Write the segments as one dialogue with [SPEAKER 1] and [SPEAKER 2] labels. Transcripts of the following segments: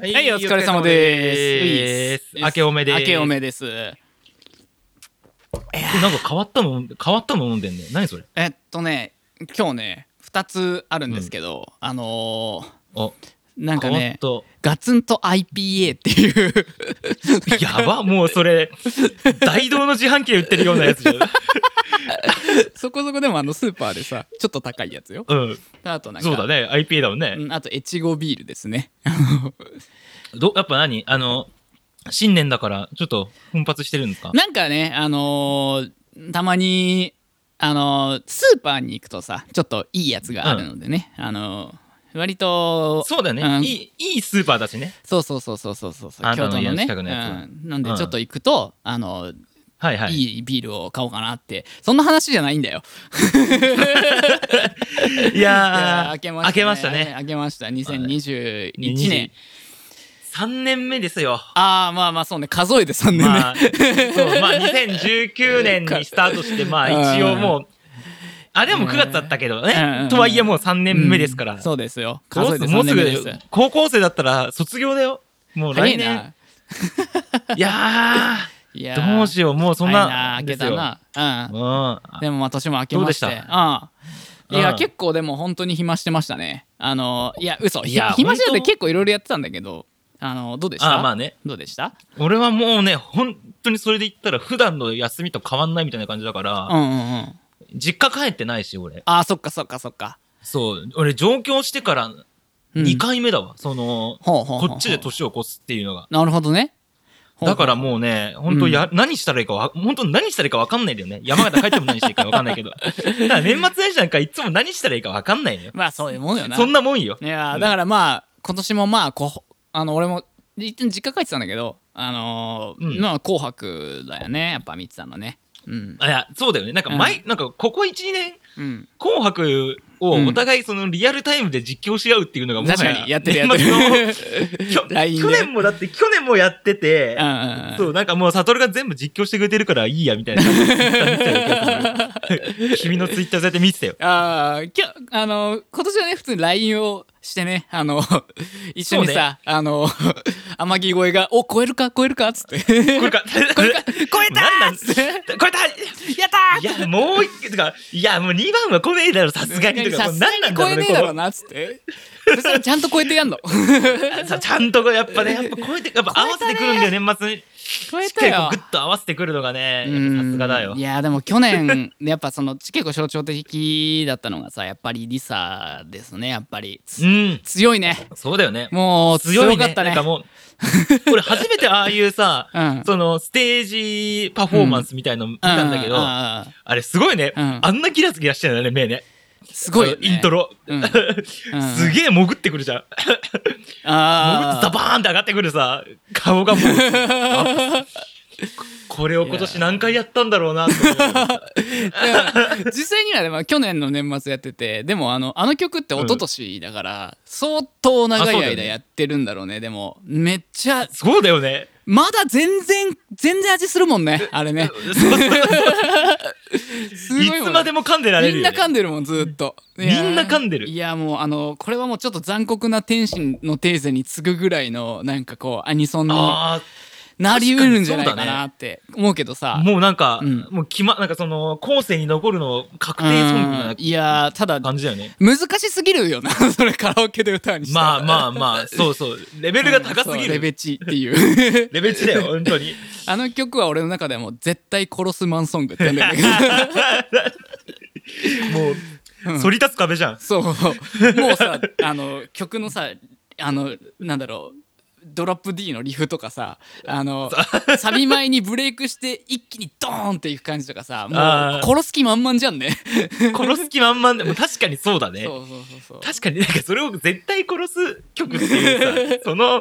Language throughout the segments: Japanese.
[SPEAKER 1] はい
[SPEAKER 2] はい、お疲れ様です。
[SPEAKER 1] 明けおめです。
[SPEAKER 2] 明けおめです。
[SPEAKER 1] なんか変わったの、変わったの飲んでんね。何それ？
[SPEAKER 2] えっとね、今日ね、2つあるんですけど、あのなんかね、ガツンと IPA っていう、
[SPEAKER 1] た。やば、もうそれ、大道の自販機で売ってるようなやつじゃん。
[SPEAKER 2] そこそこでもあのスーパーでさ、ちょっと高いやつよ。
[SPEAKER 1] うん。
[SPEAKER 2] あとなんか、
[SPEAKER 1] そうだね。IPA だもんね。
[SPEAKER 2] うんあと、越後ビールですね。
[SPEAKER 1] ど、やっぱ何？あの、新年だから、ちょっと奮発してるんですか？
[SPEAKER 2] なんかね、あのーたまに、あのースーパーに行くとさ、ちょっといいやつがあるのでね、あのー割と、
[SPEAKER 1] そうだよね、
[SPEAKER 2] うん。
[SPEAKER 1] いい、いいスーパーだしね。
[SPEAKER 2] そうそうそうそうそうそう京都のね。
[SPEAKER 1] 家のの
[SPEAKER 2] うん、なんで
[SPEAKER 1] うん。
[SPEAKER 2] ちょっと行くと、あの
[SPEAKER 1] はいはい。
[SPEAKER 2] いいビールを買おうかなって。そんな話じゃないんだよ。
[SPEAKER 1] い
[SPEAKER 2] い
[SPEAKER 1] やー、
[SPEAKER 2] 明けましたね。
[SPEAKER 1] 明けましたね。
[SPEAKER 2] 明けました。2021年。
[SPEAKER 1] 3年目ですよ。
[SPEAKER 2] ああまあまあそうね。数えて3年目、
[SPEAKER 1] まあ、そう、まあ、2019年にスタートして、まあ、一応もう、あれはもう9月だったけど
[SPEAKER 2] うんうんう
[SPEAKER 1] ね
[SPEAKER 2] ん。
[SPEAKER 1] とはいえもう3年目ですから。
[SPEAKER 2] そうですよ。数えて3
[SPEAKER 1] すもうす
[SPEAKER 2] 年目です。
[SPEAKER 1] ぐ、高校生だったら卒業だよ。もう来年。
[SPEAKER 2] 早いな。い
[SPEAKER 1] や どうしよう、もうそんな。
[SPEAKER 2] 明けたな。うん。
[SPEAKER 1] うん。
[SPEAKER 2] でもまあ年も明けまして。
[SPEAKER 1] どうでした？
[SPEAKER 2] うん。いや、
[SPEAKER 1] うん。
[SPEAKER 2] 結構でも本当に暇してましたね。あのいや嘘。
[SPEAKER 1] いや
[SPEAKER 2] ひ暇してて結構いろいろやってたんだけど。あのどうでした？
[SPEAKER 1] あまあね。
[SPEAKER 2] どうでした？
[SPEAKER 1] 俺はもうね、本当にそれで言ったら、普段の休みと変わんないみたいな感じだから、
[SPEAKER 2] うんうんうん
[SPEAKER 1] 実家帰ってないし、俺。
[SPEAKER 2] あーそっかそっかそっか
[SPEAKER 1] そう、俺上京してから
[SPEAKER 2] うん
[SPEAKER 1] 2回目だわ。その、
[SPEAKER 2] ほうほうほうほう
[SPEAKER 1] こっちで年を越すっていうのが。
[SPEAKER 2] なるほどね
[SPEAKER 1] だからもうね、本当や、何したらいいかわ、本当何したらいいかわかんないんだよね。山形帰っても何していいかわかんないけど。だから年末年始なんかいつも何したらいいかわかんないのよ。
[SPEAKER 2] まあそういうもんよな
[SPEAKER 1] そんなもんよ。
[SPEAKER 2] いやーだからまあ今年もまあこうあの俺も一旦実家帰ってたんだけどあのー
[SPEAKER 1] うん
[SPEAKER 2] まあ紅白だよねやっぱ見てたのねうん。
[SPEAKER 1] あいや、そうだよね。なんか前、なんかここ1、2年、
[SPEAKER 2] うん。
[SPEAKER 1] 紅白をお互いそのリアルタイムで実況し合うっていうのがもは
[SPEAKER 2] 確かにやってるやってる。
[SPEAKER 1] 去年もだって、去年もやってて
[SPEAKER 2] うん、うんうん。
[SPEAKER 1] そう、なんかもう、サトルが全部実況してくれてるからいいや、みたいな。君のツイッターそうやって見てたよ。
[SPEAKER 2] ああ、きょあの、今年はね、普通に LINE をしてね、あの、一緒にさ、あの、天城越えが、お、超えるか超えるかっつって。超えるか 超えた
[SPEAKER 1] なんなん
[SPEAKER 2] ーっつって。
[SPEAKER 1] 超えた
[SPEAKER 2] やったー
[SPEAKER 1] いや、もう一か、いや、もう2番は来ねえだろ、さすがに。
[SPEAKER 2] さすがに超えねえだろう
[SPEAKER 1] な。
[SPEAKER 2] なっつって。そしたらちゃんと超えてやんの。
[SPEAKER 1] さちゃんと、やっぱね、やっぱ超えて、やっぱ合わせてくるんだよ、年末に。
[SPEAKER 2] 超え
[SPEAKER 1] しった
[SPEAKER 2] よ
[SPEAKER 1] うグ。ッと合わせてくるのがね、さすがだよ
[SPEAKER 2] い。やでも去年 やっぱその結構象徴的だったのがさやっぱりリサですねやっぱりつ
[SPEAKER 1] うん。
[SPEAKER 2] 強いね
[SPEAKER 1] そうだよね。
[SPEAKER 2] もう
[SPEAKER 1] 強いね。
[SPEAKER 2] 強かったね
[SPEAKER 1] なんかもう、俺初めてああいうさ、
[SPEAKER 2] うん
[SPEAKER 1] そのステージパフォーマンスみたいの見たんだけど、
[SPEAKER 2] うん
[SPEAKER 1] あれすごいね、
[SPEAKER 2] うん
[SPEAKER 1] あんなキラキラしてるんだね、目ね。
[SPEAKER 2] すごいよね。
[SPEAKER 1] イントロ。
[SPEAKER 2] うん。
[SPEAKER 1] すげえ潜ってくるじゃん。潜って
[SPEAKER 2] あ
[SPEAKER 1] ザバーンって上がってくるさ、顔がもう、あ これを今年何回やったんだろうな
[SPEAKER 2] 実際にはでも去年の年末やっててでもあのあの曲って一昨年だから、相当長い間やってるんだろうねでも。めっちゃ
[SPEAKER 1] そうだよね。
[SPEAKER 2] まだ全然全然味するもんねあれね。すごいもん
[SPEAKER 1] いつまでも噛んでられるよ、
[SPEAKER 2] みんな
[SPEAKER 1] ね。
[SPEAKER 2] 噛んでるもんずっと。いや
[SPEAKER 1] みんな噛んでる。
[SPEAKER 2] いやもうあのこれはもうちょっと残酷な天使のテーゼに次ぐぐらいのなんかこうアニソンに
[SPEAKER 1] あ
[SPEAKER 2] なりうるんじゃないかなって思うけどさ。
[SPEAKER 1] あ、もうなんか、
[SPEAKER 2] うん。
[SPEAKER 1] もう決ま、なんかその、後世に残るの確定ソングい
[SPEAKER 2] やーただ
[SPEAKER 1] な感じだよね。
[SPEAKER 2] 難しすぎるよな。それカラオケで歌うにして
[SPEAKER 1] まあまあまあ、そうそう。レベルが高すぎる。
[SPEAKER 2] レベチっていう。
[SPEAKER 1] レベチだよ、本当に。
[SPEAKER 2] あの曲は俺の中ではもう絶対殺すマンソングって言うんだけど。
[SPEAKER 1] もう、反り立つ壁じゃん。
[SPEAKER 2] そう。もうさあの曲のさあのなんだろうドロップ D のリフとかさあのサビ前にブレイクして一気にドーンっていく感じとかさもう殺す気満々じゃんね。
[SPEAKER 1] 殺す気満々でも確かにそうだね。確かになんかそれを絶対殺す曲っていうさ、その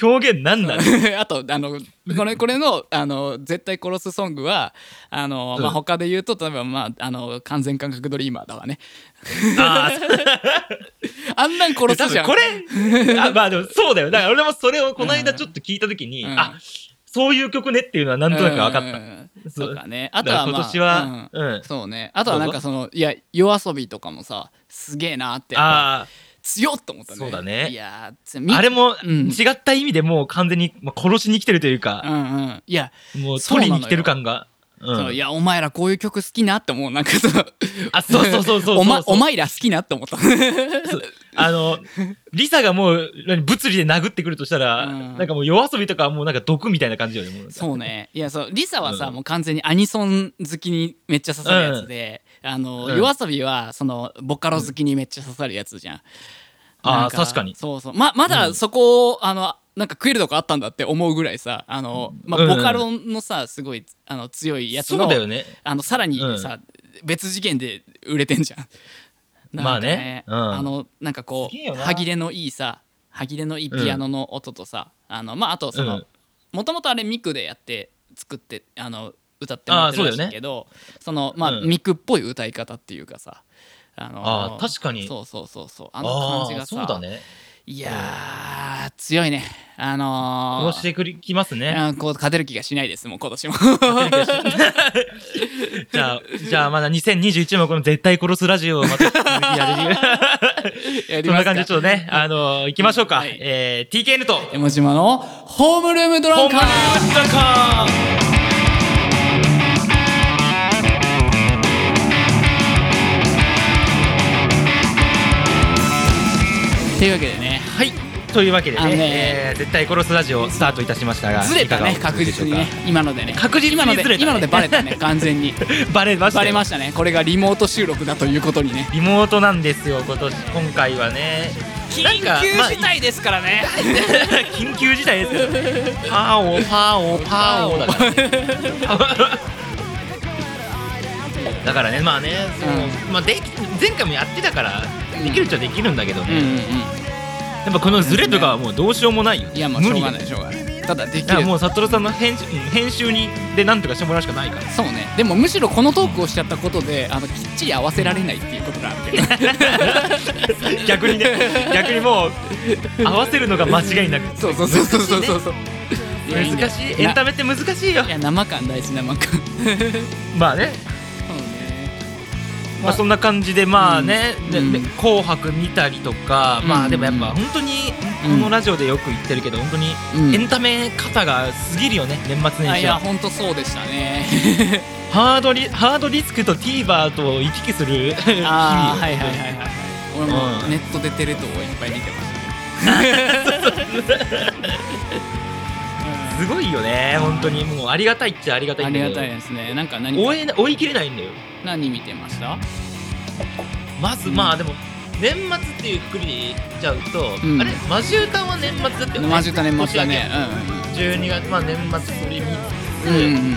[SPEAKER 1] 表現なんだね。
[SPEAKER 2] あとあのこれこれのあの絶対殺すソングはあの、まあ、
[SPEAKER 1] うん。
[SPEAKER 2] 他で言うと例えば、まあ、あの完全感覚ドリーマーだわね
[SPEAKER 1] あ
[SPEAKER 2] あんなん
[SPEAKER 1] あ、
[SPEAKER 2] 殺すじゃん。
[SPEAKER 1] これ、あまあでもそうだよ。だから俺もそれをこの間ちょっと聞いたときに、
[SPEAKER 2] うん。
[SPEAKER 1] あ、そういう曲ねっていうのはなんとなく分かった。
[SPEAKER 2] うん
[SPEAKER 1] そう。
[SPEAKER 2] そうかね。あと
[SPEAKER 1] だ
[SPEAKER 2] は、
[SPEAKER 1] 今年は、
[SPEAKER 2] うん。
[SPEAKER 1] うん。
[SPEAKER 2] そうね。あとはなんかそのいや夜遊びとかもさすげえなって
[SPEAKER 1] ああ、
[SPEAKER 2] 強っと思ったね。
[SPEAKER 1] そうだね。
[SPEAKER 2] いや
[SPEAKER 1] あれも
[SPEAKER 2] うん。
[SPEAKER 1] 違った意味でもう完全にまあ殺しに来てるという
[SPEAKER 2] う
[SPEAKER 1] か、
[SPEAKER 2] んうん。いや
[SPEAKER 1] もう取りに来てる感が。うん。
[SPEAKER 2] そういやお前らこういう曲好きなって思うなんかその
[SPEAKER 1] あ、そうそうそうそうそう。
[SPEAKER 2] おまお前ら好きなって思った。
[SPEAKER 1] あの、リサがもう、何物理で殴ってくるとしたら、
[SPEAKER 2] うん。
[SPEAKER 1] なんかもう夜遊びとかはもうなんか毒みたいな感じよね。
[SPEAKER 2] そうね。いやそうリサはさ、
[SPEAKER 1] うん。
[SPEAKER 2] もう完全にアニソン好きにめっちゃ刺さるやつで、あの、
[SPEAKER 1] うん。
[SPEAKER 2] 夜遊びはそのボカロ好きにめっちゃ刺さるやつじゃん、
[SPEAKER 1] ああ、確かに。
[SPEAKER 2] そうそう。ままだそこを、あのなんか食えるとこあったんだって思うぐらいさあの、まあ、
[SPEAKER 1] うん。
[SPEAKER 2] ボカロのさすごいあの強いやつの
[SPEAKER 1] ね。
[SPEAKER 2] あのさらにさ、別次元で売れてんじゃん。なんか
[SPEAKER 1] まあねうん。
[SPEAKER 2] あのなんかこう歯切れのいいさ歯切れのいいピアノの音とさ、あのまああとその
[SPEAKER 1] うん。
[SPEAKER 2] もともとあれミクでやって作ってあの歌ってもらってるらしいけどそのまあ、
[SPEAKER 1] うん。
[SPEAKER 2] ミクっぽい歌い方っていうかさあの
[SPEAKER 1] あー確かに。
[SPEAKER 2] そうそうそうそうあの感じがさ
[SPEAKER 1] そうだね。
[SPEAKER 2] いやー強いね。あのー
[SPEAKER 1] 殺してくりきますね。
[SPEAKER 2] こう勝てる気がしないですもう今年も。
[SPEAKER 1] じゃあ、じゃあまだ2021もこの絶対殺すラジオをまたやれる。
[SPEAKER 2] やり
[SPEAKER 1] そんな感じでちょっとね、あの行きましょうか。
[SPEAKER 2] はい。
[SPEAKER 1] えー、TKN と、
[SPEAKER 2] 江ノ島のホームルームドラ
[SPEAKER 1] ホームラ
[SPEAKER 2] ンカー。
[SPEAKER 1] ンカ
[SPEAKER 2] というわけでね。
[SPEAKER 1] というわけでね、
[SPEAKER 2] ね。
[SPEAKER 1] えー絶対殺すラジオスタートいたしましたが、
[SPEAKER 2] ずれたね確実にね今のでね
[SPEAKER 1] 確実に
[SPEAKER 2] 今ので
[SPEAKER 1] ずれたね。
[SPEAKER 2] 今のでバレたね完全に。
[SPEAKER 1] バレましたよ。
[SPEAKER 2] バレましたね。これがリモート収録だということにね。
[SPEAKER 1] リモートなんですよ、今年、今回はね。
[SPEAKER 2] 緊急事態ですからね。
[SPEAKER 1] 緊急事態ですよ。パーオパーオパーオだから。だからね、まあね、そのまあで前回もやってたからできるっちゃできるんだけどね、
[SPEAKER 2] うんうんうん
[SPEAKER 1] やっぱこのズレとかはもうどうしようもないよ。
[SPEAKER 2] いやまあしょうがないしょうがないただできる
[SPEAKER 1] もう悟さんの編集うん編集にでなんとかしてもらうしかないから。
[SPEAKER 2] そうねでもむしろこのトークをしちゃったことであのきっちり合わせられないっていうことがあるけど
[SPEAKER 1] 逆にね、逆にもう合わせるのが間違いなく。
[SPEAKER 2] そうそうそうそうそうそう
[SPEAKER 1] 難しい。エンタメって難しいよ
[SPEAKER 2] い。や生感大事生感
[SPEAKER 1] まあね、まあそんな感じでまあね、で
[SPEAKER 2] うん。
[SPEAKER 1] で紅白見たりとか、ま
[SPEAKER 2] うん。
[SPEAKER 1] あでもやっぱ本当にこのラジオでよく言ってるけど、本当に
[SPEAKER 2] うん。
[SPEAKER 1] エンタメ方が過ぎるよね、年末年始は。
[SPEAKER 2] ほんとそうでしたね。
[SPEAKER 1] ハードリハードリスクと TVer と行き来する日々
[SPEAKER 2] ああはいはいはいはい。はい俺も
[SPEAKER 1] うん。
[SPEAKER 2] ネットでテレ東をいっぱい見てましたね
[SPEAKER 1] すごいよね、本当に。もうありがたいっちゃありがたいんだけど。
[SPEAKER 2] ありがたいですね。なんか何か。
[SPEAKER 1] 追えな追い切れないんだよ。
[SPEAKER 2] 何見てました？
[SPEAKER 1] まずまあでも年末っていうくくりで言っちゃうと、
[SPEAKER 2] うん。
[SPEAKER 1] あれマジ歌は年末だったよね。
[SPEAKER 2] マジ歌年末だね。
[SPEAKER 1] 12月まあ年末それ見つつ、
[SPEAKER 2] うんうんうんうんうん。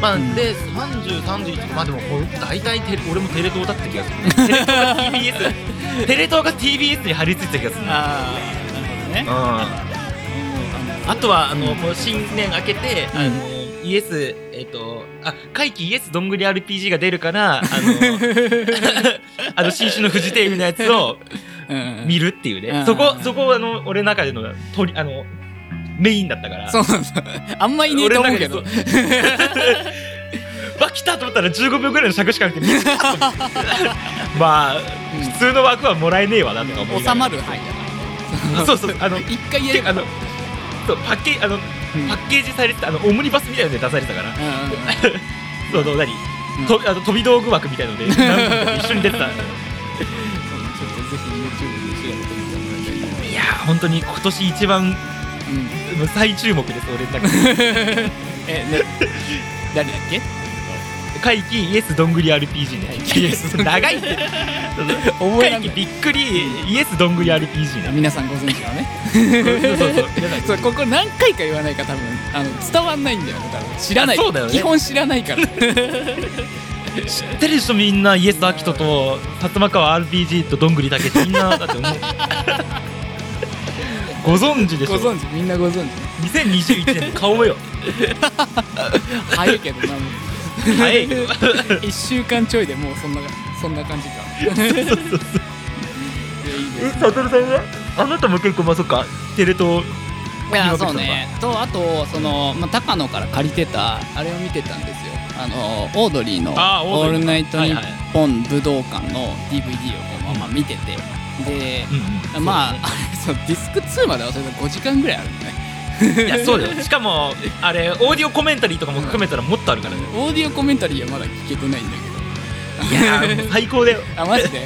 [SPEAKER 1] まあ、
[SPEAKER 2] うん。
[SPEAKER 1] で30、31まあでもこれ大体テレ俺もテレ東だった気がする。テレ東が TBS テレ東が TBS に張り付いてた気がする。
[SPEAKER 2] ああなるほどね。
[SPEAKER 1] うんあとはあの、
[SPEAKER 2] うん
[SPEAKER 1] こう新年明けて、
[SPEAKER 2] うん。
[SPEAKER 1] あのイエスえっ、とあ会期イエスどんぐり RPG が出るからあの あの新種のフジテレビのやつを見るっていうね、
[SPEAKER 2] うん。
[SPEAKER 1] そこそこあの俺の中でのとりあのメインだったから。
[SPEAKER 2] そうそうそう。あんまいねえと思うけど。
[SPEAKER 1] わ来たと思ったら15秒ぐらいの尺しかなくてまあ
[SPEAKER 2] うん。
[SPEAKER 1] 普通の枠はもらえねえわなとか思い
[SPEAKER 2] 収まる範囲だ
[SPEAKER 1] らそうそう。あの
[SPEAKER 2] 一回やれば。
[SPEAKER 1] あのそうパッケージあの
[SPEAKER 2] うん。
[SPEAKER 1] パッケージされてたあのオムニバスみたいなので出されてたから。そうそう何、
[SPEAKER 2] うん。
[SPEAKER 1] とあの飛び道具枠みたいので 何本か一緒に出てた。い。やー本当に今年一番
[SPEAKER 2] うん。
[SPEAKER 1] 最注目です俺の中で。
[SPEAKER 2] えね誰だっけ？
[SPEAKER 1] 会期イエスどんぐり RPG ね。
[SPEAKER 2] イエス
[SPEAKER 1] 長いって。
[SPEAKER 2] 覚えらんない。
[SPEAKER 1] 会期びっくりイエスどんぐり RPG ね。
[SPEAKER 2] 皆さんご存知のね。
[SPEAKER 1] そうそうそう。
[SPEAKER 2] そうここ何回か言わないか多分。あの伝わんないんだよね多分。知らない。
[SPEAKER 1] あそうだよね。
[SPEAKER 2] 基本知らないから。
[SPEAKER 1] 知ってる人みんなイエス・アキトと薩摩川 RPG とどんぐりだけみんなだって思う。ご存知でしょ？
[SPEAKER 2] ご存知。みんなご存知。
[SPEAKER 1] 2021年の顔もよ。
[SPEAKER 2] 早いけどなもう
[SPEAKER 1] 早い。けど
[SPEAKER 2] 1週間ちょいでもうそんなそんな感じか。いやいいです
[SPEAKER 1] えサトルさんは？あなたも結構まあそっか。テレ東
[SPEAKER 2] いやそうね。とあとその、まあ、高野から借りてたあれを見てたんですよ。あのオードリーの「
[SPEAKER 1] あーオー
[SPEAKER 2] ルナイトニッポン武道館」の DVD をこうまま見てて。で。まあ、
[SPEAKER 1] そうだね
[SPEAKER 2] あれそうディスク2まではそれで5時間ぐらいあるのね
[SPEAKER 1] いや、そうだよ。しかも、あれ、オーディオコメンタリーとかも含めたらもっとあるからね。
[SPEAKER 2] オーディオコメンタリーはまだ聞けてないんだけ
[SPEAKER 1] いやー、最高だよ。
[SPEAKER 2] ど あマジで？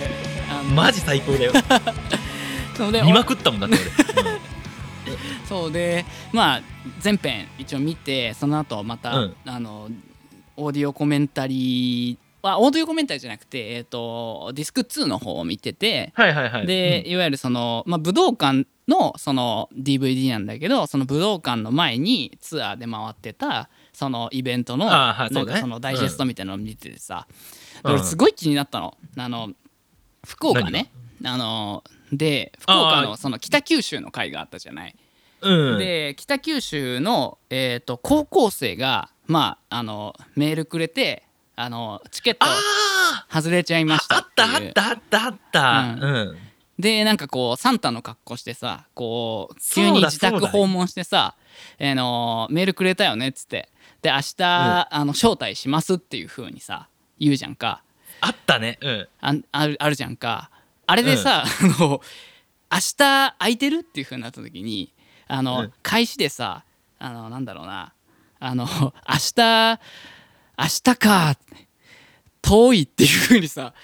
[SPEAKER 2] あの
[SPEAKER 1] マジ最高だよ。
[SPEAKER 2] そうで
[SPEAKER 1] 見まくったもんだって俺。
[SPEAKER 2] そうでまあ全編一応見てその後また、
[SPEAKER 1] うん
[SPEAKER 2] あのオーディオコメンタリーはオーディオコメンタリーじゃなくて、えー、とディスク2の方を見てて、
[SPEAKER 1] はいはいはい。
[SPEAKER 2] で、いわゆるその、まあ、武道館のその DVD なんだけどその武道館の前にツアーで回ってたそそのイベントのなんかそのダイジェストみたいなのを見ててさ、
[SPEAKER 1] うん
[SPEAKER 2] で俺すごい気になったの。あの福岡ねあので福岡のその北九州の会があったじゃない。
[SPEAKER 1] うん。うん、
[SPEAKER 2] で北九州の、えー、と高校生が、まあ、あのメールくれてあのチケット
[SPEAKER 1] あ
[SPEAKER 2] 外れちゃいまし
[SPEAKER 1] ああ
[SPEAKER 2] たっ
[SPEAKER 1] たあったあったあった。
[SPEAKER 2] う
[SPEAKER 1] うん。で
[SPEAKER 2] でなんかこうサンタの格好してさこう急に自宅訪問してさ、あのメールくれたよねっつって。で明日、あの招待しますっていう風にさ言うじゃんか。
[SPEAKER 1] あったね。うん。
[SPEAKER 2] あんあるあるじゃんか。あれでさ、あの明日空いてるっていう風になった時にあの、
[SPEAKER 1] うん。
[SPEAKER 2] 開始でさあのなんだろうな。あの明日明日か遠いっていう風にさ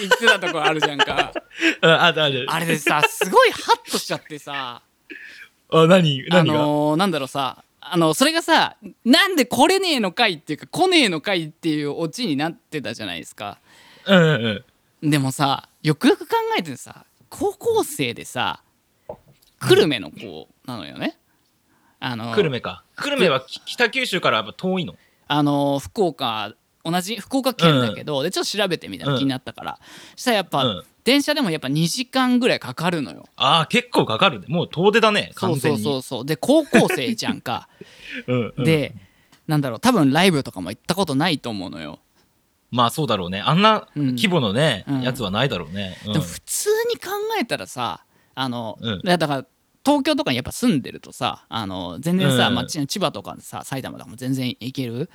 [SPEAKER 2] 言ってたとこあるじゃんか
[SPEAKER 1] うんあある。
[SPEAKER 2] あれでさすごいハッとしちゃってさ
[SPEAKER 1] あ、何
[SPEAKER 2] あ
[SPEAKER 1] 何が、
[SPEAKER 2] のーなんだろうさあのそれがさなんで来れねえのかいっていうか来ねえのかいっていうオチになってたじゃないですか
[SPEAKER 1] うんうんうん。
[SPEAKER 2] でもさよくよく考えてさ高校生でさ久留米の子なのよねあの
[SPEAKER 1] 久留米か。久留米はき北九州からやっぱ遠いの？
[SPEAKER 2] あの福岡同じ福岡県だけど、でちょっと調べてみたら気になったから、したらやっぱ、
[SPEAKER 1] うん。
[SPEAKER 2] 電車でもやっぱ2時間ぐらいかかるのよ。
[SPEAKER 1] ああ、結構かかるね。もう遠出だね。
[SPEAKER 2] そうそう
[SPEAKER 1] 完全に。
[SPEAKER 2] そうそう。で高校生じゃんか。
[SPEAKER 1] うんうん。
[SPEAKER 2] でなんだろう多分ライブとかも行ったことないと思うのよ、
[SPEAKER 1] まあそうだろうね。あんな
[SPEAKER 2] うん。
[SPEAKER 1] 規模のね、
[SPEAKER 2] うん。
[SPEAKER 1] やつはないだろうね。うん。
[SPEAKER 2] でも普通に考えたらさあの、
[SPEAKER 1] うん。
[SPEAKER 2] だから東京とかにやっぱ住んでるとさあの全然さ、
[SPEAKER 1] うん。
[SPEAKER 2] まあち千葉とかさ埼玉とかも全然行ける？っ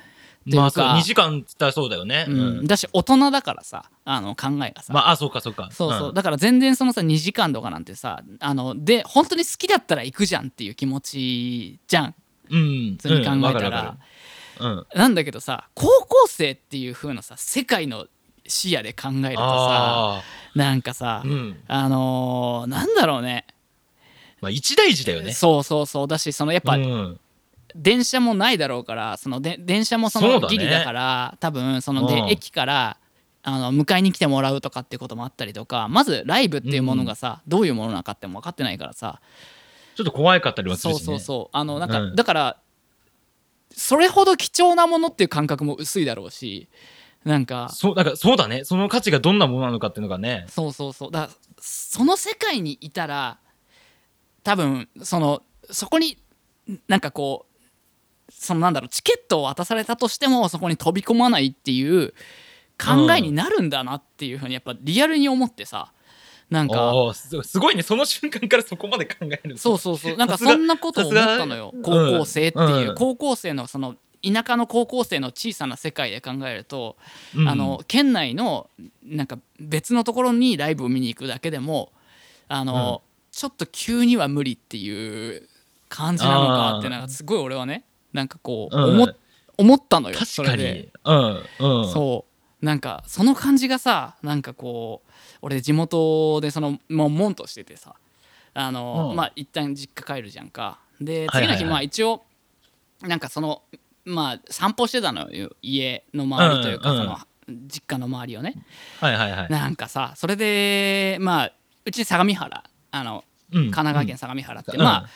[SPEAKER 2] ていうか、
[SPEAKER 1] まあそう、2時間っつったらそうだよね。
[SPEAKER 2] う
[SPEAKER 1] うん。
[SPEAKER 2] ん、だし大人だからさあの考えがさ、
[SPEAKER 1] まあ、あ、そうかそうか。
[SPEAKER 2] そうそう、
[SPEAKER 1] ん。
[SPEAKER 2] だから全然そのさ2時間とかなんてさあので本当に好きだったら行くじゃんっていう気持ちじゃん。
[SPEAKER 1] うん。
[SPEAKER 2] 普通に考えたら、
[SPEAKER 1] うん。
[SPEAKER 2] なんだけどさ高校生っていう風なさ世界の視野で考えるとさ
[SPEAKER 1] あ
[SPEAKER 2] なんかさ。
[SPEAKER 1] あ
[SPEAKER 2] のーなんだろうね
[SPEAKER 1] まあ一大事だよね。
[SPEAKER 2] そうそうそうだしそのやっぱ、
[SPEAKER 1] うん
[SPEAKER 2] 電車もないだろうからそので電車もそのギリだから多分そので
[SPEAKER 1] うん
[SPEAKER 2] 駅からあの迎えに来てもらうとかっていうこともあったりとかまずライブっていうものがさ、どういうものなのかっても分かってないからさ
[SPEAKER 1] ちょっと怖いかったりはす
[SPEAKER 2] そう
[SPEAKER 1] るしね。
[SPEAKER 2] そうそうあのなんか、
[SPEAKER 1] うん
[SPEAKER 2] だからそれほど貴重なものっていう感覚も薄いだろうしなんか
[SPEAKER 1] そう、だからそうだね。その価値がどんなものなのかっていうのがね。
[SPEAKER 2] そうそうそうだその世界にいたら多分そのそこになんかこうそのなんだろうチケットを渡されたとしてもそこに飛び込まないっていう考えになるんだなっていうふうにやっぱリアルに思ってさなんか
[SPEAKER 1] すすごいね。その瞬間からそこまで考えるの。
[SPEAKER 2] そうそうそう。なんかそんなことを思ったのよ。高校生っていう、
[SPEAKER 1] うん。
[SPEAKER 2] 高校生のその田舎の高校生の小さな世界で考えると、
[SPEAKER 1] うん。
[SPEAKER 2] あの県内のなんか別のところにライブを見に行くだけでもあの、ちょっと急には無理っていう感じなのかってなんかすごい俺はねなんかこう
[SPEAKER 1] うん
[SPEAKER 2] 思,、思ったのよ
[SPEAKER 1] 確か
[SPEAKER 2] それで
[SPEAKER 1] に。うん。うん。
[SPEAKER 2] そうなんかその感じがさなんかこう俺地元でそのもう門としててさあの、
[SPEAKER 1] うん
[SPEAKER 2] まあ一旦実家帰るじゃんかで次の日まあ一応なんかそのまあ散歩してたのよ家の周りというか、その実家の周りをね
[SPEAKER 1] はいはいはい。
[SPEAKER 2] なんかさそれでまあうち相模原あの
[SPEAKER 1] 神
[SPEAKER 2] 神奈川県相模原って、
[SPEAKER 1] うん。
[SPEAKER 2] まあ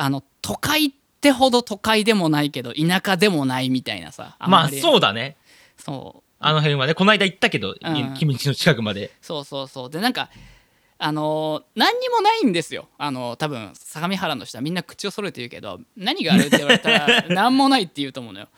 [SPEAKER 2] あの都会ってほど都会でもないけど田舎でもないみたいなさん
[SPEAKER 1] まあ
[SPEAKER 2] り
[SPEAKER 1] そうだね。
[SPEAKER 2] そう。
[SPEAKER 1] あの辺はね、この間行ったけど、
[SPEAKER 2] うん。
[SPEAKER 1] 君の近くまで。
[SPEAKER 2] そうそうそう。でなんかあのー何にもないんですよ。あのー多分相模原の人はみんな口を揃えて言うけど何があるって言われたら 何もないって言うと思うのよ。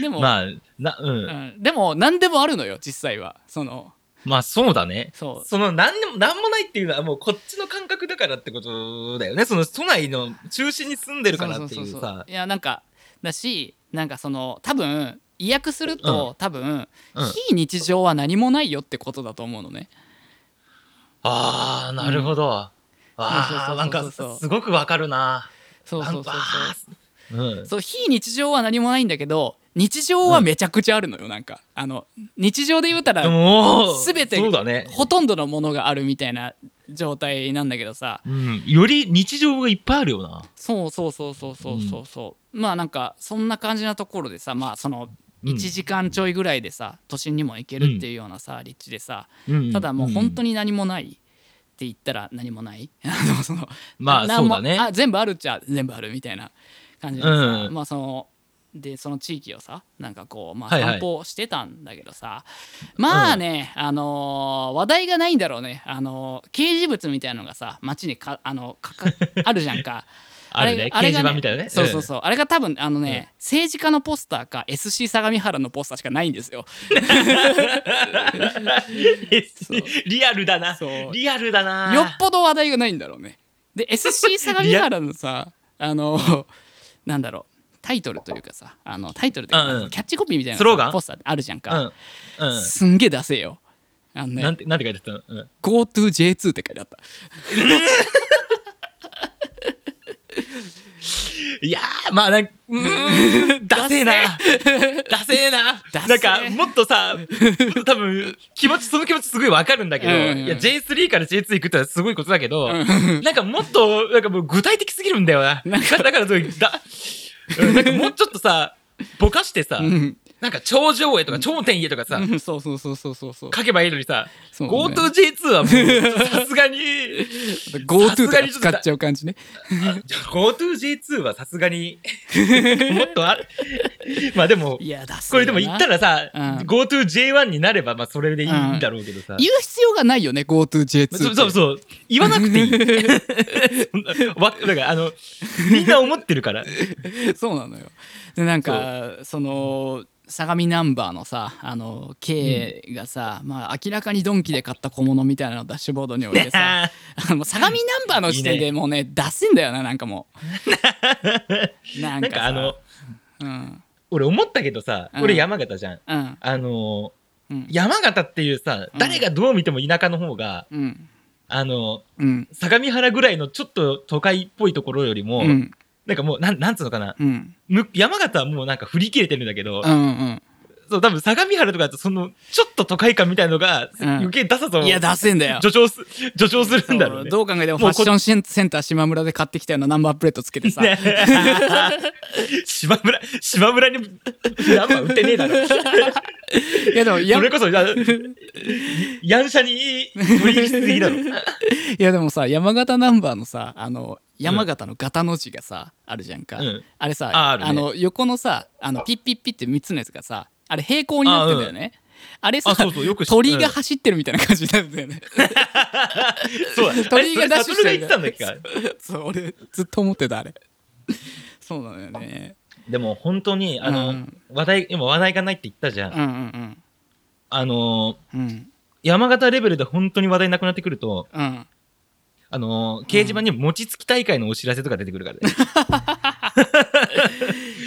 [SPEAKER 2] でも、
[SPEAKER 1] まあ、な、うん。
[SPEAKER 2] うん、でも何でもあるのよ実際は。その
[SPEAKER 1] まあそうだね。
[SPEAKER 2] そう
[SPEAKER 1] その何でも何もないっていうのはもうこっちの感覚だからってことだよね。その都内の中心に住んでるからっていう
[SPEAKER 2] そそそ
[SPEAKER 1] さ。
[SPEAKER 2] いやなんかだしなんかその多分意訳すると、多分、
[SPEAKER 1] うん
[SPEAKER 2] 非日常は何もないよってことだと思うのね
[SPEAKER 1] ああ、なるほど。ああ、なんか、すごくわかるな。
[SPEAKER 2] そうそうそうそう
[SPEAKER 1] うん。
[SPEAKER 2] そう非日常は何もないんだけど日常はめちゃくちゃあるのよなんかあの日常で言うたら全て
[SPEAKER 1] ね。
[SPEAKER 2] ほとんどのものがあるみたいな状態なんだけどさ
[SPEAKER 1] うん。より日常がいっぱいあるよな。
[SPEAKER 2] そうそうそうそうそうそうそう、まあなんかそんな感じなところでさまあその
[SPEAKER 1] うん
[SPEAKER 2] 1時間ちょいぐらいでさ都心にも行けるっていうようなさ、立地でさ
[SPEAKER 1] うん
[SPEAKER 2] ただもう本当
[SPEAKER 1] に。
[SPEAKER 2] に何もないって言ったら 何もないその
[SPEAKER 1] まあ、そうだね。
[SPEAKER 2] あ全部あるっちゃ全部あるみたいな感じでさ、
[SPEAKER 1] うん
[SPEAKER 2] まあそのでその地域をさなんかこう、まあ、
[SPEAKER 1] はいはい
[SPEAKER 2] 散歩してたんだけどさ、まあね、あのー話題がないんだろうね、あのー掲示物みたいなのがさ街にかあのかか あるじゃんか。
[SPEAKER 1] あるね。
[SPEAKER 2] あれが
[SPEAKER 1] 板みたいなね。
[SPEAKER 2] そうそうそう、あれが多分あのね、政治家のポスターか SC 相模原のポスターしかないんですよ。
[SPEAKER 1] うん。リアルだな。リアルだな。
[SPEAKER 2] よっぽど話題がないんだろうね。で SC 相模原のさあのなんだろうタイトルというかさあのタイトルっていうか
[SPEAKER 1] うん。うん
[SPEAKER 2] キャッチコピーみたいな
[SPEAKER 1] スローガン？
[SPEAKER 2] ポスターあるじゃんか、
[SPEAKER 1] うん。うん。
[SPEAKER 2] すんげえ出せよ。あのね
[SPEAKER 1] なんて、なんて書いてあった？のうん。
[SPEAKER 2] GoToJ2 って書いてあった。
[SPEAKER 1] いやー、まあ、なんか、うーん、ダセえな。ダセえ。な。
[SPEAKER 2] ダセ
[SPEAKER 1] なんか、もっとさ、多分、気持ち、その気持ちすごいわかるんだけど、
[SPEAKER 2] うん。
[SPEAKER 1] いや、J3 から J2 行くってすごいことだけど、なんかもっと、なんかもう具体的すぎるんだよな。
[SPEAKER 2] なん
[SPEAKER 1] だだからだ、うんもうちょっとさ、ぼかしてさ、なんか頂上へとか頂点へとかさ、
[SPEAKER 2] うんそうそうそうそうそうそう
[SPEAKER 1] 書けばいいのにさ、
[SPEAKER 2] ね
[SPEAKER 1] GoToJ2 はもう、さすがに、
[SPEAKER 2] GoTo とか使っちゃう感じね
[SPEAKER 1] GoToJ2 はさすがに、もっとある？まあでも、これでも言ったらさ、
[SPEAKER 2] うん
[SPEAKER 1] GoToJ1 になれば、まあそれでいいんだろうけどさ。
[SPEAKER 2] 言う必要がないよね GoToJ2
[SPEAKER 1] そうそうそう。言わなくていい。わだから、あの、みんな思ってるから。
[SPEAKER 2] そうなのよでなんかその相模ナンバーのさあの K がさ、まあ明らかにドンキで買った小物みたいなのをダッシュボードに置いてさ あの相模ナンバーの時点でもうね出せんだよななんかもう。なんか
[SPEAKER 1] あの、
[SPEAKER 2] うん。
[SPEAKER 1] 俺思ったけどさ、
[SPEAKER 2] うん。
[SPEAKER 1] 俺山形じゃん。
[SPEAKER 2] うん。
[SPEAKER 1] あの、
[SPEAKER 2] うん。
[SPEAKER 1] 山形っていうさ、
[SPEAKER 2] うん。
[SPEAKER 1] 誰がどう見ても田舎の方が、
[SPEAKER 2] うん。
[SPEAKER 1] あの、
[SPEAKER 2] うん。
[SPEAKER 1] 相模原ぐらいのちょっと都会っぽいところよりも、
[SPEAKER 2] うん
[SPEAKER 1] なんかもう、なん、なんつうのかな。
[SPEAKER 2] うん
[SPEAKER 1] む山形はもうなんか振り切れてるんだけど、
[SPEAKER 2] うん
[SPEAKER 1] そう、多分相模原とかだとその、ちょっと都会感みたいのが、
[SPEAKER 2] うん。
[SPEAKER 1] 余計出さと、
[SPEAKER 2] うんいや出せんだよ。
[SPEAKER 1] 助長す、助長するんだろうね。
[SPEAKER 2] どう考えてもファッションンセンター島村で買ってきたようなナンバープレートつけてさ、
[SPEAKER 1] ね。島村、島村にナンバー売ってねえだろ。
[SPEAKER 2] いやでもや
[SPEAKER 1] それこそ、やヤンシャに取りしすぎだろ。
[SPEAKER 2] いやでもさ山形ナンバーのさあの山形の型の字がさ、あるじゃんか、
[SPEAKER 1] うん。
[SPEAKER 2] あれさ
[SPEAKER 1] ああるね。
[SPEAKER 2] の横のさあのピッピッピって3つのやつがさあれ平行になってんだよね。あ,、れさ
[SPEAKER 1] あそうそうよく
[SPEAKER 2] 鳥が走ってるみたいな感じになるんだよね、
[SPEAKER 1] そうだ。
[SPEAKER 2] 鳥がダッシュしてる
[SPEAKER 1] が言ってたんだっけ？か。
[SPEAKER 2] そう俺ずっと思ってたあれ。そうなのよね。
[SPEAKER 1] でも本当に、あの、
[SPEAKER 2] うん。
[SPEAKER 1] 話題、今話題がないって言ったじゃん。
[SPEAKER 2] うんうん
[SPEAKER 1] あの、
[SPEAKER 2] うん。うん
[SPEAKER 1] 山形レベルで本当に話題なくなってくると、
[SPEAKER 2] うん。
[SPEAKER 1] あの、掲示板に餅つき大会のお知らせとか出てくるからね。